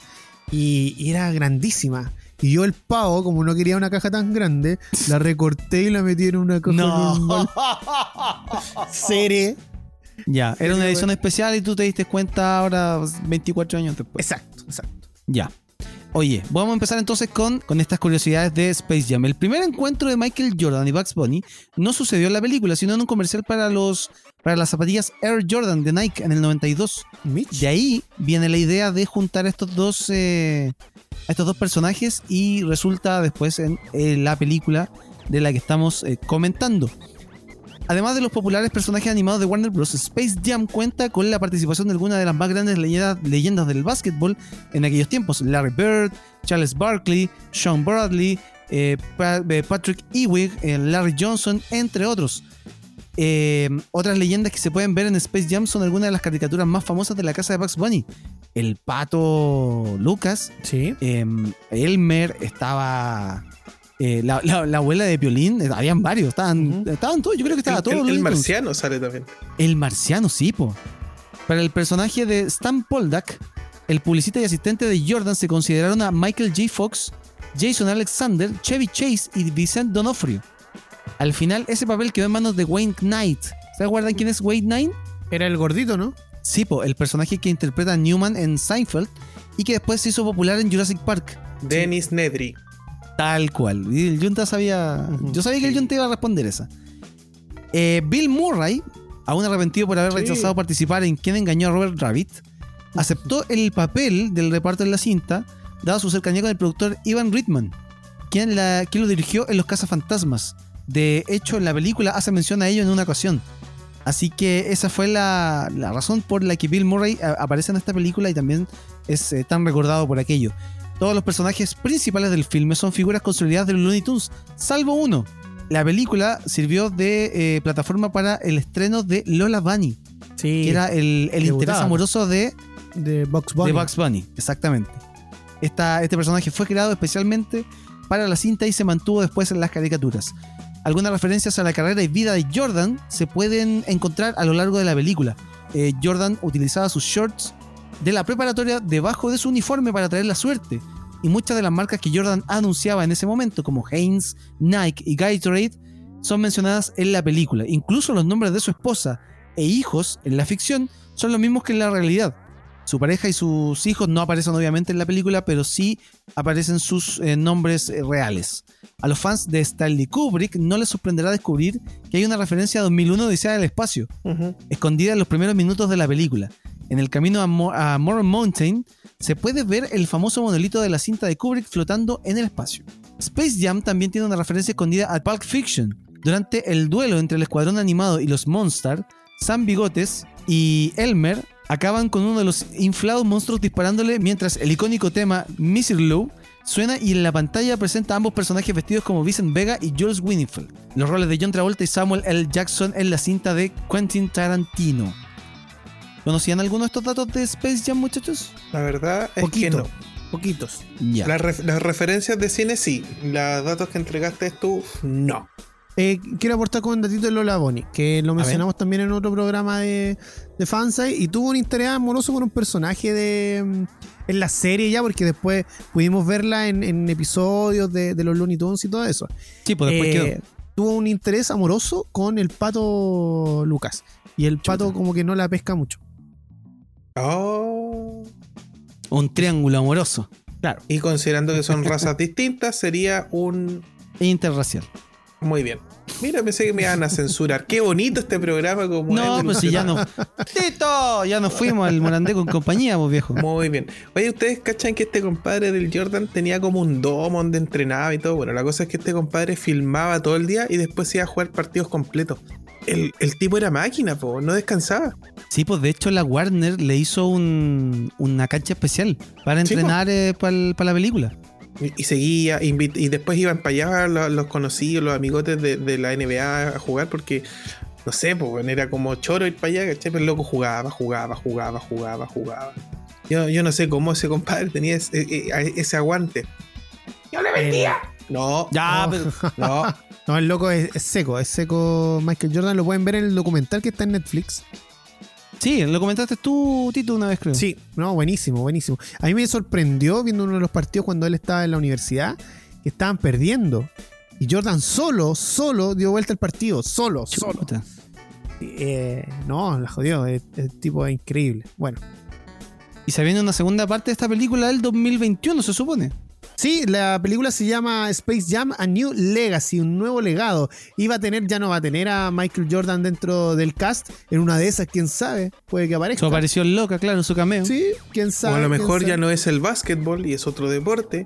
Y, y era grandísima. Y yo el pavo, como no quería una caja tan grande, la recorté y la metí en una caja normal. Serie. Ya, era una edición especial y tú te diste cuenta ahora 24 años después. Exacto, exacto. Ya. Oye, vamos a empezar entonces con, con estas curiosidades de Space Jam. El primer encuentro de Michael Jordan y Bugs Bunny no sucedió en la película, sino en un comercial para los para las zapatillas Air Jordan de Nike en el 92. Mitch. De ahí viene la idea de juntar estos dos, eh, estos dos personajes y resulta después en eh, la película de la que estamos eh, comentando. Además de los populares personajes animados de Warner Bros., Space Jam cuenta con la participación de algunas de las más grandes leyendas, leyendas del básquetbol en aquellos tiempos. Larry Bird, Charles Barkley, Sean Bradley, Pa- eh, Patrick Ewing, eh, Larry Johnson, entre otros. Eh, otras leyendas que se pueden ver en Space Jam son algunas de las caricaturas más famosas de la casa de Bugs Bunny. El pato Lucas, Sí. eh, Elmer, estaba eh, la, la- la abuela de Piolín, eh, habían varios, estaban, estaban todos, yo creo que estaba El, todo. el- el marciano sale también. El marciano, sí, po. Para el personaje de Stan Poldak, el publicista y asistente de Jordan se consideraron a Michael J. Fox, Jason Alexander, Chevy Chase y Vincent Donofrio. Al final, ese papel quedó en manos de Wayne Knight. ¿Se acuerdan quién es Wayne Knight? Era el gordito, ¿no? Sí, po, el personaje que interpreta a Newman en Seinfeld y que después se hizo popular en Jurassic Park. Dennis Nedry. Tal cual. Y el Junta sabía. Yo sabía que el. Junta iba a responder esa. Eh, Bill Murray, aún arrepentido por haber Sí. rechazado participar en Quien engañó a Robert Rabbit, aceptó el papel del reparto en la cinta, dado su cercanía con el productor Ivan Reitman, quien, la, quien lo dirigió en Los Cazafantasmas. De hecho, en la película hace mención a ello en una ocasión. Así que esa fue la, la razón por la que Bill Murray a- aparece en esta película y también es eh, tan recordado por aquello. Todos los personajes principales del filme son figuras consolidadas de los Looney Tunes, salvo uno. La película sirvió de eh, plataforma para el estreno de Lola Bunny, Sí. que era el, el interés amoroso de, de Box Bunny. de Bugs Bunny. Exactamente. Esta- este personaje fue creado especialmente para la cinta y se mantuvo después en las caricaturas. Algunas referencias a la carrera y vida de Jordan se pueden encontrar a lo largo de la película. Eh, Jordan utilizaba sus shorts de la preparatoria debajo de su uniforme para traer la suerte. Y muchas de las marcas que Jordan anunciaba en ese momento, como Hanes, Nike y Gatorade, son mencionadas en la película. Incluso los nombres de su esposa e hijos en la ficción son los mismos que en la realidad. Su pareja y sus hijos no aparecen obviamente en la película, pero sí aparecen sus eh, nombres eh, reales. A los fans de Stanley Kubrick no les sorprenderá descubrir que hay una referencia a 2001 Odisea del Espacio, escondida en los primeros minutos de la película. En el camino a, Mo- a Moron Mountain se puede ver el famoso monolito de la cinta de Kubrick flotando en el espacio. Space Jam también tiene una referencia escondida a Pulp Fiction. Durante el duelo entre el escuadrón animado y los Monsters, Sam Bigotes y Elmer acaban con uno de los inflados monstruos disparándole mientras el icónico tema Mr. Low suena y en la pantalla presenta a ambos personajes vestidos como Vincent Vega y Jules Winfield. Los roles de John Travolta y Samuel L. Jackson en la cinta de Quentin Tarantino. ¿Conocían alguno de estos datos de Space Jam, muchachos? La verdad es Poquito. que no. Poquitos. Ya. Las, ref- las referencias de cine sí. Los datos que entregaste tú, no. Eh, quiero aportar con un datito de Lola Bonnie, que lo mencionamos también en otro programa de, de Fansite y tuvo un interés amoroso con un personaje de mm, en la serie ya, porque después pudimos verla en, en episodios de, de los Looney Tunes y todo eso. Sí, pues después Eh, quedó. Tuvo un interés amoroso con el pato Lucas. Y el pato como que no la pesca mucho. Oh. Un triángulo amoroso. Claro. Y considerando que son razas distintas, sería un. Interracial. Muy bien. Mira, pensé que me iban a censurar. Qué bonito este programa como No, pues si ya no. ¡Tito! Ya nos fuimos al Morandé con compañía, pues viejo. Muy bien. Oye, ¿ustedes cachan que este compadre del Jordan tenía como un domo donde entrenaba y todo? Bueno, la cosa es que este compadre filmaba todo el día y después se iba a jugar partidos completos. El, el tipo era máquina, po, no descansaba. Sí, pues de hecho la Warner le hizo un- una cancha especial para Sí, entrenar para la película. Y, y seguía, y después iban para allá los, los conocidos, los amigotes de, de la NBA a jugar porque, no sé, pues era como choro ir para allá, ¿cachai? Pero el loco jugaba, jugaba, jugaba, jugaba, jugaba. Yo, yo no sé cómo ese compadre tenía ese, eh, eh, ese aguante. Yo le vendía. No, Ya, No. pero no. No, el loco es, es seco, es seco Michael Jordan. Lo pueden ver en el documental que está en Netflix. Sí, lo comentaste tú, Tito, una vez creo. Sí, no, buenísimo, buenísimo. A mí me sorprendió viendo uno de los partidos cuando él estaba en la universidad que estaban perdiendo. Y Jordan solo, solo dio vuelta al partido, solo, solo. Eh, no, la jodió, el, el tipo es increíble. Bueno, Y se viene una segunda parte de esta película del 2021, se supone. Sí, la película se llama Space Jam A New Legacy, un nuevo legado. Iba a tener, ya no va a tener a Michael Jordan dentro del cast. En una de esas, quién sabe, puede que Su aparezca. aparición loca, claro, en su cameo. Sí, quién O sabe. a lo mejor ya no es el básquetbol y es otro deporte.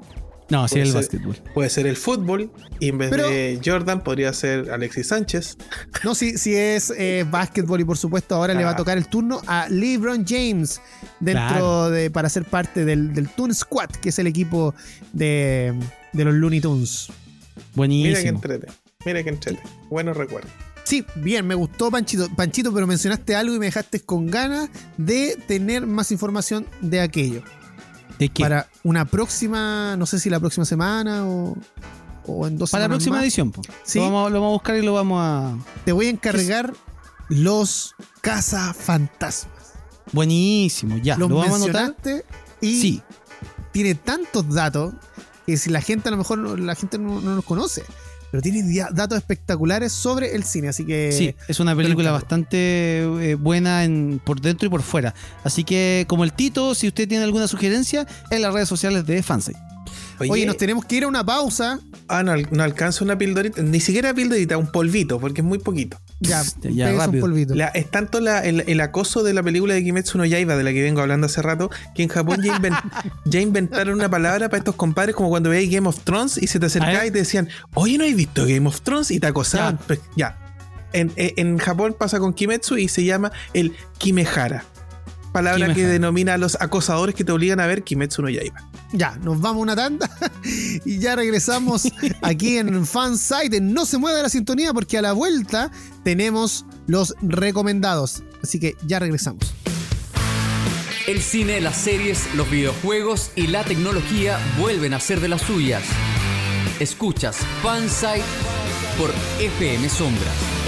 No, sí, Puede el ser- básquetbol. Puede ser el fútbol y en vez Pero- de Jordan podría ser Alexis Sánchez. No, sí, sí es eh, básquetbol y por supuesto ahora le va a tocar el turno a LeBron James dentro Claro. de para ser parte del, del Toon Squad, que es el equipo de, de los Looney Tunes. Mira que Buenísimo. entrete. Mira que entrete. Buenos recuerdos. Sí, bien, me gustó Panchito, Panchito, pero mencionaste algo y me dejaste con ganas de tener más información de aquello. ¿De qué? Para, Para una próxima, no sé si la próxima semana o, o en dos la semanas próxima más, edición, po. Sí. Lo, vamos, lo vamos a buscar y lo vamos a. te voy a encargar los cazafantasmas. Buenísimo, ya. los lo vamos a anotar. y Sí. tiene tantos datos que si la gente a lo mejor la gente no, no los conoce, pero tiene datos espectaculares sobre el cine, así que Sí, es una película bastante eh, buena en, por dentro y por fuera. Así que, como el Tito, si usted tiene alguna sugerencia, en las redes sociales de Fansite. Oye, nos tenemos que ir a una pausa. Ah, no, no alcanza una pildorita. Ni siquiera pildorita, un polvito, porque es muy poquito. Ya, Ya, pegues un rápido. polvito. La- es tanto la- el, el acoso de la película de Kimetsu no Yaiba, de la que vengo hablando hace rato, que en Japón ya, inven- ya inventaron una palabra para estos compadres, como cuando veis Game of Thrones y se te acercaba y te decían, oye, ¿no has visto Game of Thrones? Y te acosaban. Ya. Pues, ya. En, en- en Japón pasa con Kimetsu y se llama el Kimehara. Palabra que denomina a los acosadores que te obligan a ver Kimetsu no Yaiba. Ya, nos vamos a una tanda y ya regresamos aquí en Fansite. No se mueva de la sintonía porque a la vuelta tenemos los recomendados. Así que ya regresamos. El cine, las series, los videojuegos y la tecnología vuelven a ser de las suyas. Escuchas Fansite por FM Sombras.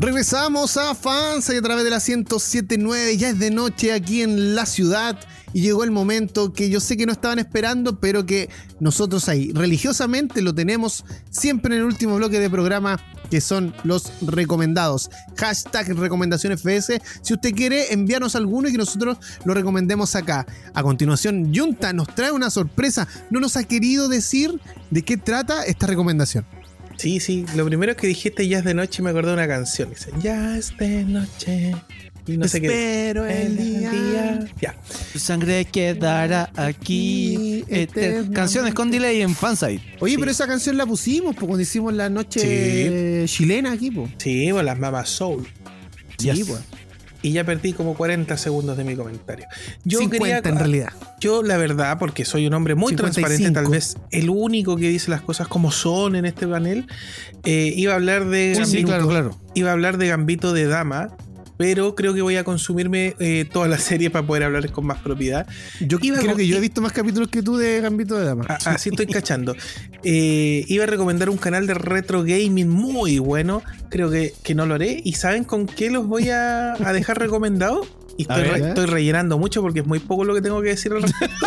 Regresamos a Fansite a través de la 1079. Ya es de noche aquí en la ciudad. y llegó el momento que yo sé que no estaban esperando, pero que nosotros ahí religiosamente lo tenemos siempre en el último bloque de programa que son los recomendados. Hashtag recomendación FS. Si usted quiere enviarnos alguno y que nosotros lo recomendemos acá. A continuación, Junta nos trae una sorpresa. No nos ha querido decir de qué trata esta recomendación. Sí, sí. Lo primero que dijiste ya es de noche me acordé de una canción. Dice, ya es de noche. Y no sé qué. Espero el día. Ya. Tu sangre quedará aquí. Este, canciones con delay en fansite. Oye, Sí. pero esa canción la pusimos pues, cuando hicimos la noche Sí. chilena aquí. Sí, pues las mamas soul. Sí, Yes. pues. Y ya perdí como 40 segundos de mi comentario. Yo 50 quería, en realidad. Yo, la verdad, porque soy un hombre muy 55. transparente, tal vez el único que dice las cosas como son en este panel, eh, iba a hablar de sí, Gambito, claro, claro. iba a hablar de Gambito de Dama, pero creo que voy a consumirme eh, toda la serie para poder hablar con más propiedad. Yo Iba creo que yo he visto más capítulos que tú de Gambito de Dama. A- Así estoy cachando. Eh, iba a recomendar un canal de retro gaming muy bueno. Creo que, que no lo haré. ¿Y saben con qué los voy a, a dejar recomendados? Y A estoy, ver. re- estoy rellenando mucho porque es muy poco lo que tengo que decir al respecto.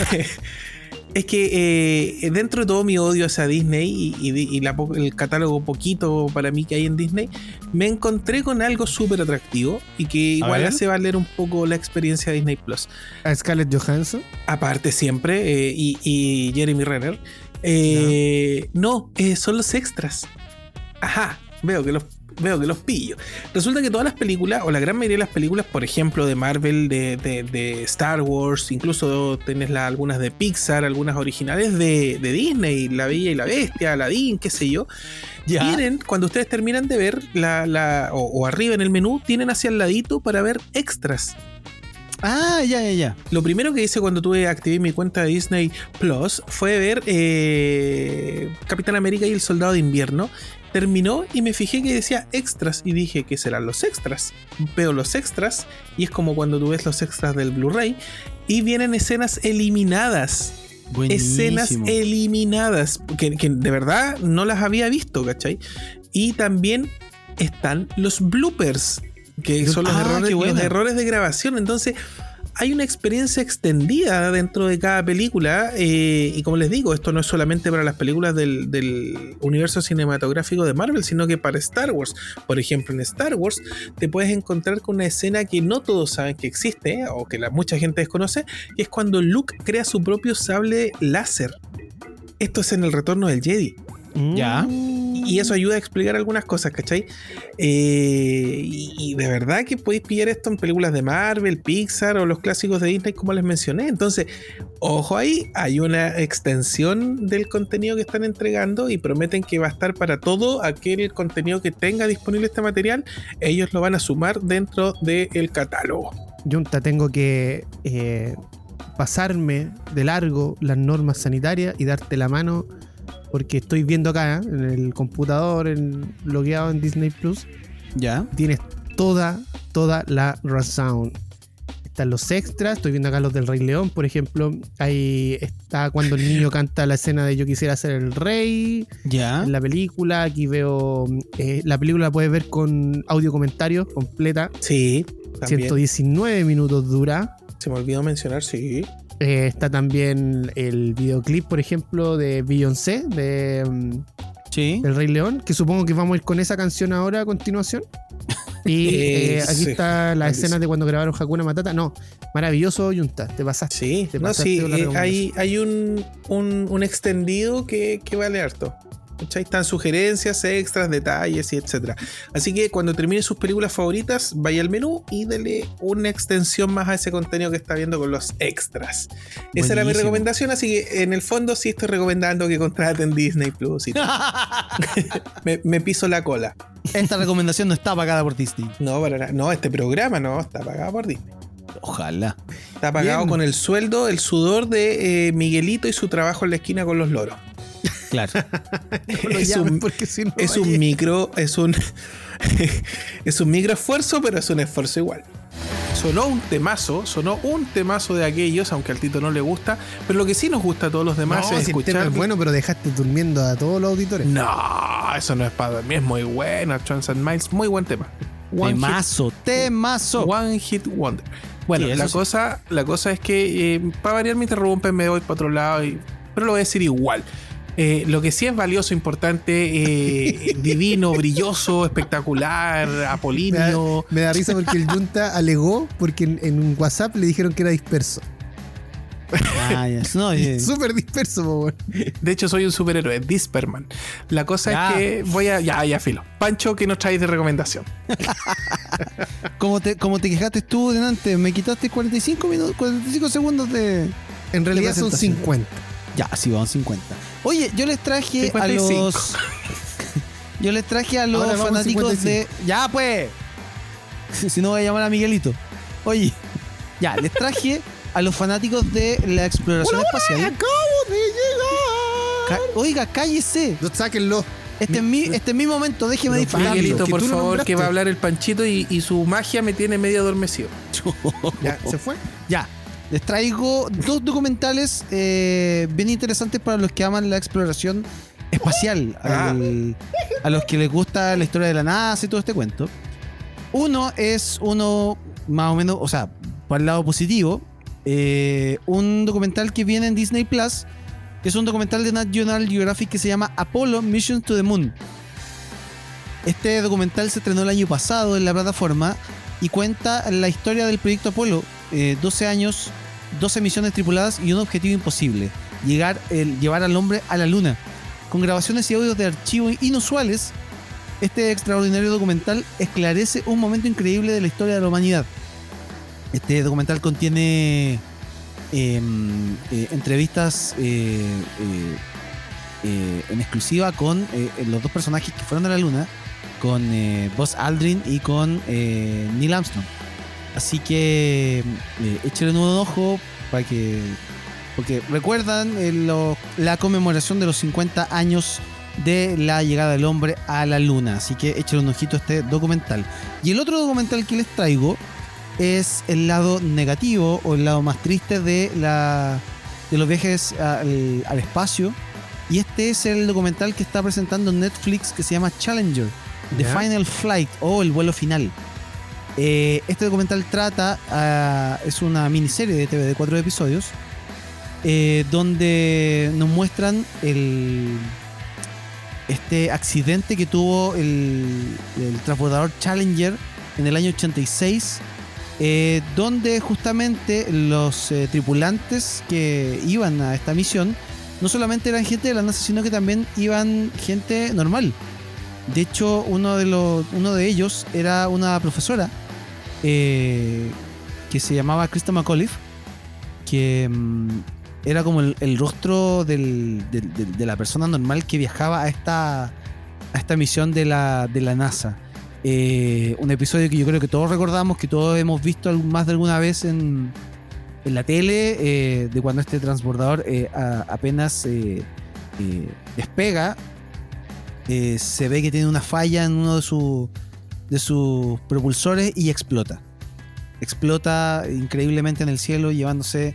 es que eh, dentro de todo mi odio hacia Disney y, y di- y la po- el catálogo poquito para mí que hay en Disney, me encontré con algo súper atractivo y que igual hace valer un poco la experiencia de Disney Plus A Scarlett Johansson. aparte siempre, eh, y, y Jeremy Renner. Eh, no, son los extras. Ajá, veo que los veo que los pillo. Resulta que todas las películas, o la gran mayoría de las películas, por ejemplo, de Marvel, de, de- de Star Wars, incluso tenés la- algunas de Pixar, algunas originales de, de Disney, La Bella y la Bestia, Aladdin, qué sé yo, tienen, cuando ustedes terminan de ver, la, la- o, o arriba en el menú, tienen hacia el ladito para ver extras. Ah, ya, ya, ya. Lo primero que hice cuando tuve activé mi cuenta de Disney Plus fue ver eh, Capitán América y el Soldado de Invierno. Terminó y me fijé que decía extras y dije que serán los extras. Veo los extras y es como cuando tú ves los extras del Blu-ray y vienen escenas eliminadas. Escenas eliminadas que, que de verdad no las había visto, ¿cachai? Y también están los bloopers, que son los, Ah, errores, los errores de grabación. Entonces, hay una experiencia extendida dentro de cada película. eh, y como les digo, esto no es solamente para las películas del, universo cinematográfico de Marvel, sino que para Star Wars. Por ejemplo, en Star Wars te puedes encontrar con una escena que no todos saben que existe, o que la, mucha gente desconoce, es cuando Luke crea su propio sable láser. Esto es en el retorno del Jedi. Ya. Y eso ayuda a explicar algunas cosas, ¿cachai? Eh, y, y de verdad que podéis pillar esto en películas de Marvel, Pixar o los clásicos de Disney, como les mencioné. Entonces, ojo ahí, hay una extensión del contenido que están entregando y prometen que va a estar para todo aquel contenido que tenga disponible este material. Ellos lo van a sumar dentro del catálogo. Junta, tengo que eh, pasarme de largo las normas sanitarias y darte la mano porque estoy viendo acá ¿eh? en el computador, en, logueado en Disney Plus, Ya. tienes toda, toda la razón. Están los extras, estoy viendo acá los del Rey León, por ejemplo. Ahí está cuando el niño canta la escena de Yo quisiera ser el rey. Ya. En la película, aquí veo. eh, la película la puedes ver con audio comentario completa. Sí, también. 119 minutos dura. Se me olvidó mencionar, sí. Eh, está también el videoclip, por ejemplo, de Beyoncé, de mm, Sí. El Rey León, que supongo que vamos a ir con esa canción ahora a continuación. Y Eh, eh, aquí sí, está la escena de cuando grabaron Hakuna Matata. No, maravilloso, Yunta, te pasaste. Sí, Te no, pasaste sí, eh, recomendación. hay, hay un, un, un extendido que, que vale harto. ¿Cachai? Están sugerencias, extras, detalles y etcétera. Así que cuando termine sus películas favoritas, vaya al menú y dele una extensión más a ese contenido que está viendo con los extras. Esa era mi recomendación, así que en el fondo sí estoy recomendando que contraten Disney Plus y todo. me, me piso la cola. Esta recomendación no está pagada por Disney. No, para nada. No, este programa no, está pagado por Disney. Ojalá. Está pagado Bien. con el sueldo, el sudor de eh, Miguelito y su trabajo en la esquina con los loros. Claro. No lo es un- porque si no Es un micro, es un es un micro esfuerzo, pero es un esfuerzo igual. Sonó un temazo, sonó un temazo de aquellos, aunque al Tito no le gusta, pero lo que sí nos gusta a todos los demás No, es si el tema escuchar. es bueno, pero dejaste durmiendo a todos los auditores. No, eso no es para mí, es muy bueno. Trans and Miles, muy buen tema. One hit, Temazo, temazo. one hit wonder. Bueno, Sí, la, sí. cosa, la cosa es que eh, para variar me interrumpen, me voy para otro lado, y, pero lo voy a decir igual. Eh, lo que sí es valioso, importante, eh, divino, brilloso, espectacular, Me da, apolíneo. me da risa porque el Junta alegó porque en, en un WhatsApp le dijeron que era disperso. Ah. No, eh, Súper disperso. De hecho, soy un superhéroe, Disperman. La cosa Ya. es que voy a. Ya, ya, filo. Pancho, ¿qué nos traes de recomendación? como, te, como te quejaste tú delante, me quitaste 45 minutos, 45 segundos de. En realidad son presentación. 50. Ya, sí, vamos 50. Oye, yo les traje 55. a los. yo les traje a los fanáticos 55. de. Ya, pues. si no voy a llamar a Miguelito. Oye, ya, les traje a los fanáticos de la exploración espacial. ¡Acabo de llegar! Ca- Oiga, cállese. No, sáquenlo. Este es mi, este es mi momento, déjeme disparar. Miguelito, por favor, nombraste. que va a hablar el Panchito y, y su magia me tiene medio adormecido. Ya, ¿se fue? Ya, les traigo dos documentales eh, bien interesantes para los que aman la exploración espacial, Ah. al- a los que les gusta la historia de la NASA y todo este cuento. Uno es uno más o menos, o sea, para el lado positivo, eh, un documental que viene en Disney Plus, que es un documental de National Geographic que se llama Apollo Mission to the Moon. Este documental se estrenó el año pasado en la plataforma y cuenta la historia del proyecto Apolo. eh, 12 años, 12 misiones tripuladas y un objetivo imposible. Llegar, el, llevar al hombre a la luna. Con grabaciones y audios de archivo inusuales, este extraordinario documental esclarece un momento increíble de la historia de la humanidad. Este documental contiene em, eh, entrevistas eh, eh, eh, en exclusiva con los dos personajes que fueron a la luna, con Buzz Aldrin y con Neil Armstrong. Así que eh, échenle un ojo para que. Porque recuerdan eh, lo- la conmemoración de los 50 años de la llegada del hombre a la luna. Así que échenle un ojito a este documental. Y el otro documental que les traigo es el lado negativo o el lado más triste de, la, de los viajes al, al espacio. Y este es el documental que está presentando Netflix que se llama Challenger, The. Final Flight o El vuelo final. Eh, este documental trata, ah, es una miniserie de TV de cuatro episodios, eh, donde nos muestran el, este accidente que tuvo el, el transbordador Challenger en el año 86, eh, donde justamente los eh, tripulantes que iban a esta misión no solamente eran gente de la NASA, sino que también iban gente normal. De hecho, uno de, los, uno de ellos era una profesora eh, que se llamaba Krista McAuliffe, que mm, era como el, rostro de la persona normal que viajaba a esta, a esta misión de la, de la NASA. Eh, un episodio que yo creo que todos recordamos, que todos hemos visto más de alguna vez en, en la tele, eh, de cuando este transbordador apenas despega, se ve que tiene una falla en uno de, su- de sus propulsores y explota. Explota increíblemente en el cielo, llevándose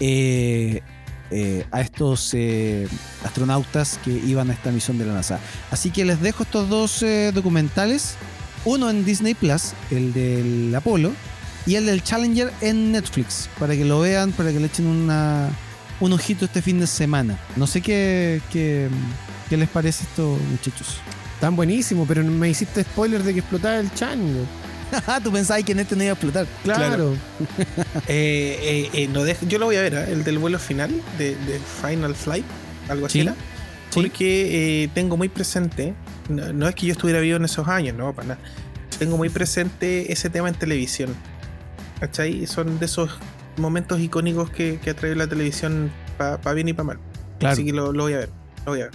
eh, eh, a estos eh, astronautas que iban a esta misión de la NASA. Así que les dejo estos dos documentales, uno en Disney Plus, el del Apolo, y el del Challenger en Netflix, para que lo vean, para que le echen una, un ojito este fin de semana. No sé qué, qué, qué les parece esto, muchachos. Tan buenísimo, pero me hiciste spoiler de que explotaba el chango. Tú pensabas que en este no iba a explotar. Claro. Eh, eh, eh, no yo lo voy a ver, ¿eh? el del vuelo final, de, de Final Flight, algo así Sí. era. Porque eh, tengo muy presente, no, no es que yo estuviera vivo en esos años, no, para nada. Tengo muy presente ese tema en televisión. ¿Cachai? Son de esos momentos icónicos que, que atrae la televisión para bien y para mal. Claro. Así que lo, lo voy a ver. Lo voy a ver.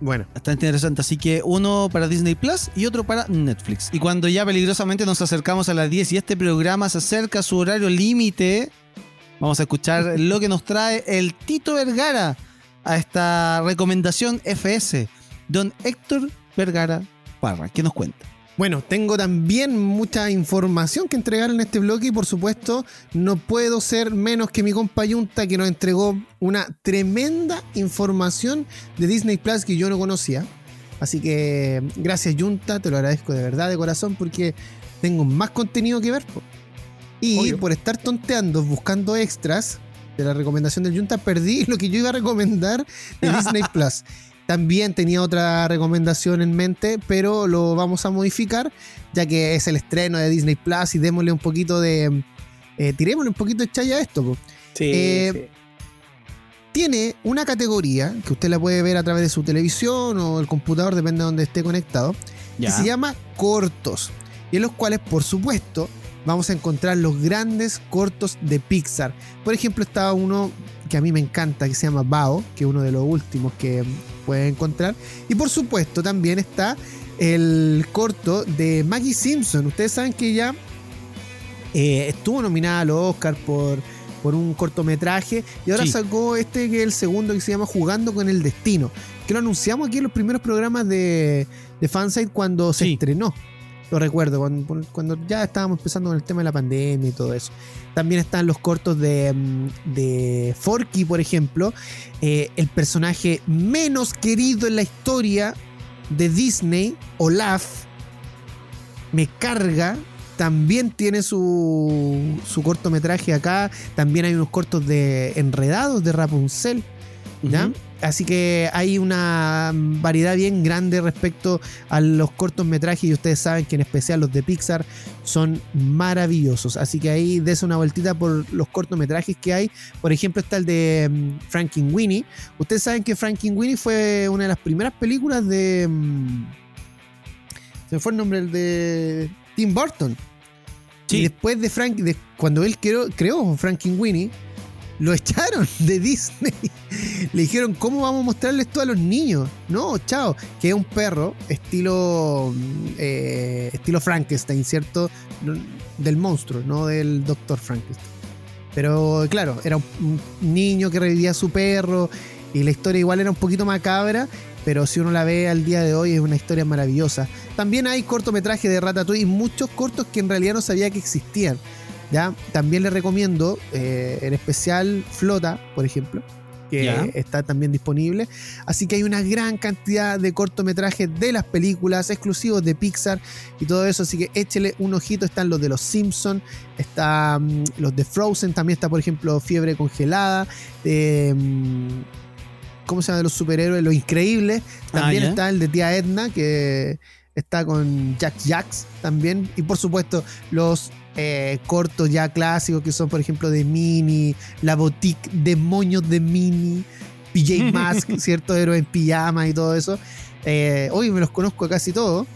Bueno, Está interesante, así que uno para Disney Plus y otro para Netflix. Y cuando ya peligrosamente nos acercamos a las 10 y este programa se acerca a su horario límite, vamos a escuchar lo que nos trae el Tito Vergara a esta recomendación FS, don Héctor Vergara Parra. ¿Qué nos cuenta? Bueno, tengo también mucha información que entregar en este bloque y por supuesto no puedo ser menos que mi compa Yunta que nos entregó una tremenda información de Disney Plus que yo no conocía. Así que gracias Yunta, te lo agradezco de verdad de corazón porque tengo más contenido que ver. Y Obvio. por estar tonteando, buscando extras de la recomendación del Junta, perdí lo que yo iba a recomendar de Disney Plus. También tenía otra recomendación en mente, pero lo vamos a modificar, ya que es el estreno de Disney Plus y démosle un poquito de. eh, tirémosle un poquito de chaya a esto. po. Sí, Eh, sí. Tiene una categoría que usted la puede ver a través de su televisión o el computador, depende de donde esté conectado, Ya. que se llama cortos. Y en los cuales, por supuesto, vamos a encontrar los grandes cortos de Pixar. Por ejemplo, está uno que a mí me encanta, que se llama Bao, que es uno de los últimos que pueden encontrar. Y por supuesto, también está el corto de Maggie Simpson. Ustedes saben que ya eh, estuvo nominada al Oscar por, por un cortometraje y ahora Sí. sacó este que es el segundo que se llama Jugando con el Destino, que lo anunciamos aquí en los primeros programas de, de Fansite cuando se estrenó. Lo recuerdo, cuando, ya estábamos empezando con el tema de la pandemia y todo eso. También están los cortos de, mm, de Forky, por ejemplo, eh, el personaje menos querido en la historia de Disney, Olaf, me carga. También tiene su, su cortometraje acá. También hay unos cortos de Enredados de Rapunzel. ¿ya? Así que hay una variedad bien grande respecto a los cortometrajes y ustedes saben que en especial los de Pixar son maravillosos. Así que ahí des una vueltita por los cortometrajes que hay. Por ejemplo está el de mm, Frankenweenie. Ustedes saben que Frankenweenie fue una de las primeras películas de... mm, Se me fue el nombre el de Tim Burton. Sí. Y después de Frank, de, cuando él creó, creó Frankenweenie, lo echaron de Disney. Le dijeron, ¿cómo vamos a mostrarle esto a los niños? No, chao. Que es un perro, estilo, mm, eh, estilo Frankenstein, ¿cierto? Del monstruo, no del doctor Frankenstein. Pero claro, era un, niño que revivía a su perro y la historia igual era un poquito macabra, pero si uno la ve al día de hoy es una historia maravillosa. También hay cortometrajes de Ratatouille muchos cortos que en realidad no sabía que existían. ¿Ya? También les recomiendo, eh, en especial Flota, por ejemplo, que está también disponible. Así que hay una gran cantidad de cortometrajes de las películas exclusivos de Pixar y todo eso. Así que échele un ojito. Están los de los Simpsons, está mm, los de Frozen, también está, por ejemplo, Fiebre Congelada. mm, ¿Cómo se llama? De los superhéroes, Lo Increíble. También Ah, está el de Tía Edna, que está con Jack Jacks también. Y por supuesto, los eh, cortos ya clásicos que son, por ejemplo, de Mini, La Boutique, Demonios de Mini, PJ Mask, ¿cierto? Héroe en pijama y todo eso. Eh, hoy me los conozco casi todos.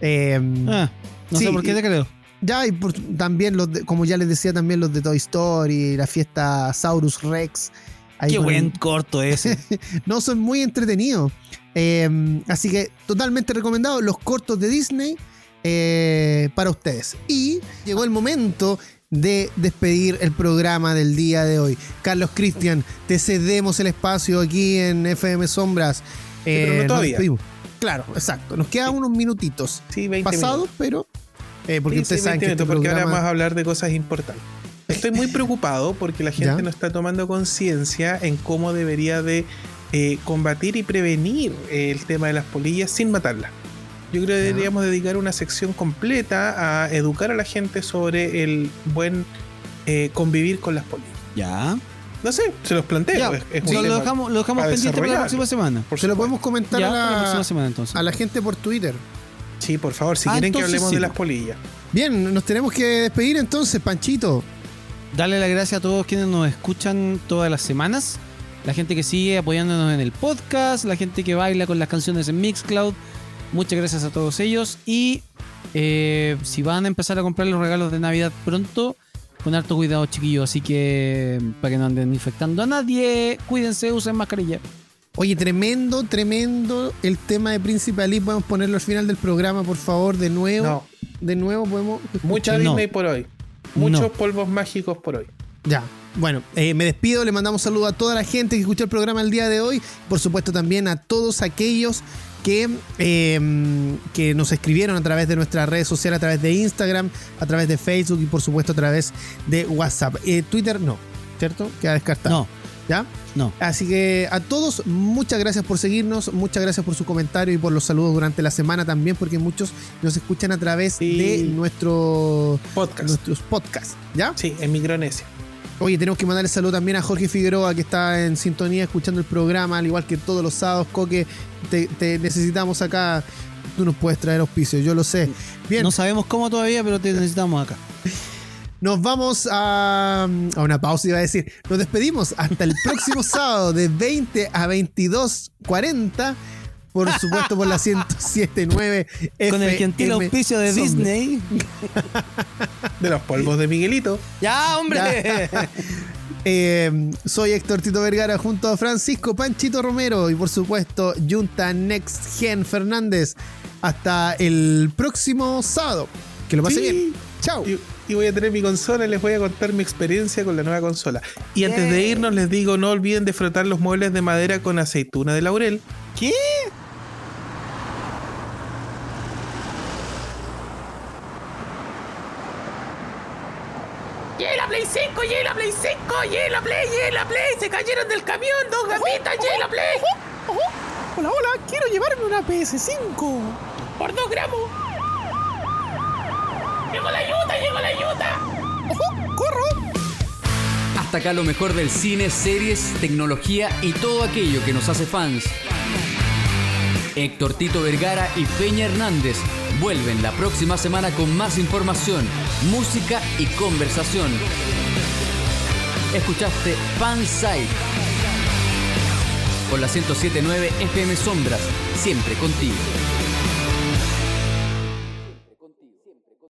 Eh, Ah, no Sí, sé por qué te creo. ya, y por- también los de- como ya les decía, también los de Toy Story, la fiesta Saurus Rex. Ahí Qué el- buen corto ese. no, son muy entretenidos. Eh, así que totalmente recomendado los cortos de Disney eh, para ustedes. Y llegó el momento de despedir el programa del día de hoy. Carlos Cristian, te cedemos el espacio aquí en FM Sombras. pero no nos todavía. Claro, exacto. Nos quedan unos minutitos Sí, 20 pasados, minutos. pero... eh, porque ustedes saben 20 que este porque ahora vamos a hablar de cosas importantes. Estoy muy preocupado porque la gente Ya. no está tomando conciencia en cómo debería de eh, combatir y prevenir eh, el tema de las polillas sin matarlas. Yo creo que deberíamos dedicar una sección completa a educar a la gente sobre el buen eh, convivir con las polillas. Ya. No sé, se los planteo. Ya, es- es sí, lo dejamos, lo dejamos para pendiente para la próxima semana. por Se lo podemos comentar Ya, a, la la, próxima semana entonces. a la gente por Twitter. Sí, por favor, si Ah, quieren que hablemos sí, de las po. polillas. Bien, nos tenemos que despedir entonces, Panchito. Darle las gracias a todos quienes nos escuchan todas las semanas. La gente que sigue apoyándonos en el podcast, la gente que baila con las canciones en Mixcloud. Muchas gracias a todos ellos. Y eh, si van a empezar a comprar los regalos de Navidad pronto, con harto cuidado, chiquillos. Así que para que no anden infectando a nadie, cuídense, usen mascarilla. Oye, tremendo, tremendo el tema de Príncipe Ali. Podemos ponerlo al final del programa, por favor, de nuevo. No, De nuevo podemos. mucha No. Disney por hoy. Muchos No. polvos mágicos por hoy. Ya. Bueno, eh, me despido, le mandamos saludos a toda la gente que escuchó el programa el día de hoy, por supuesto también a todos aquellos que, eh, que nos escribieron a través de nuestras redes sociales, a través de Instagram, a través de Facebook y por supuesto a través de WhatsApp. Eh, Twitter no, ¿cierto? Queda descartado. No, ¿Ya? No. Así que a todos, muchas gracias por seguirnos, muchas gracias por su comentario y por los saludos durante la semana también, porque muchos nos escuchan a través Sí. de nuestro, Podcast. nuestros podcasts, ¿ya? Sí, en Micronesia. Oye, tenemos que mandarle saludo también a Jorge Figueroa, que está en sintonía escuchando el programa, al igual que todos los sábados, Coque, te, te necesitamos acá. Tú nos puedes traer auspicios, yo lo sé. Bien, No sabemos cómo todavía, pero te necesitamos acá. Nos vamos a, a una pausa, iba a decir. Nos despedimos hasta el próximo sábado de 20 a 22.40. Por supuesto, por la 107.9 Con el gentil auspicio de. Disney. De los polvos de Miguelito. ¡Ya, hombre! Eh, soy Héctor Tito Vergara junto a Francisco Panchito Romero y por supuesto Junta Next Gen Fernández. Hasta el próximo sábado. Que lo pase Sí. bien. Chao. Y, y voy a tener mi consola y les voy a contar mi experiencia con la nueva consola. Y antes de irnos les digo, no olviden de frotar los muebles de madera con aceituna de laurel. ¿Qué? Play 5! ¡Y la Play 5! ¡Y la Play! ¡Y la Play! ¡Se cayeron del camión! ¡Dos gafitas! ¡Y la Play! Hola, hola. Quiero llevarme una PS5. ¡Por dos gramos! ¡Llegó la ayuda! ¡Llegó la ayuda! ¡Corro! Hasta acá lo mejor del cine, series, tecnología y todo aquello que nos hace fans. Héctor Tito Vergara y Peña Hernández vuelven la próxima semana con más información, música y conversación. Escuchaste Fansite por la 1079 FM Sombras, siempre contigo.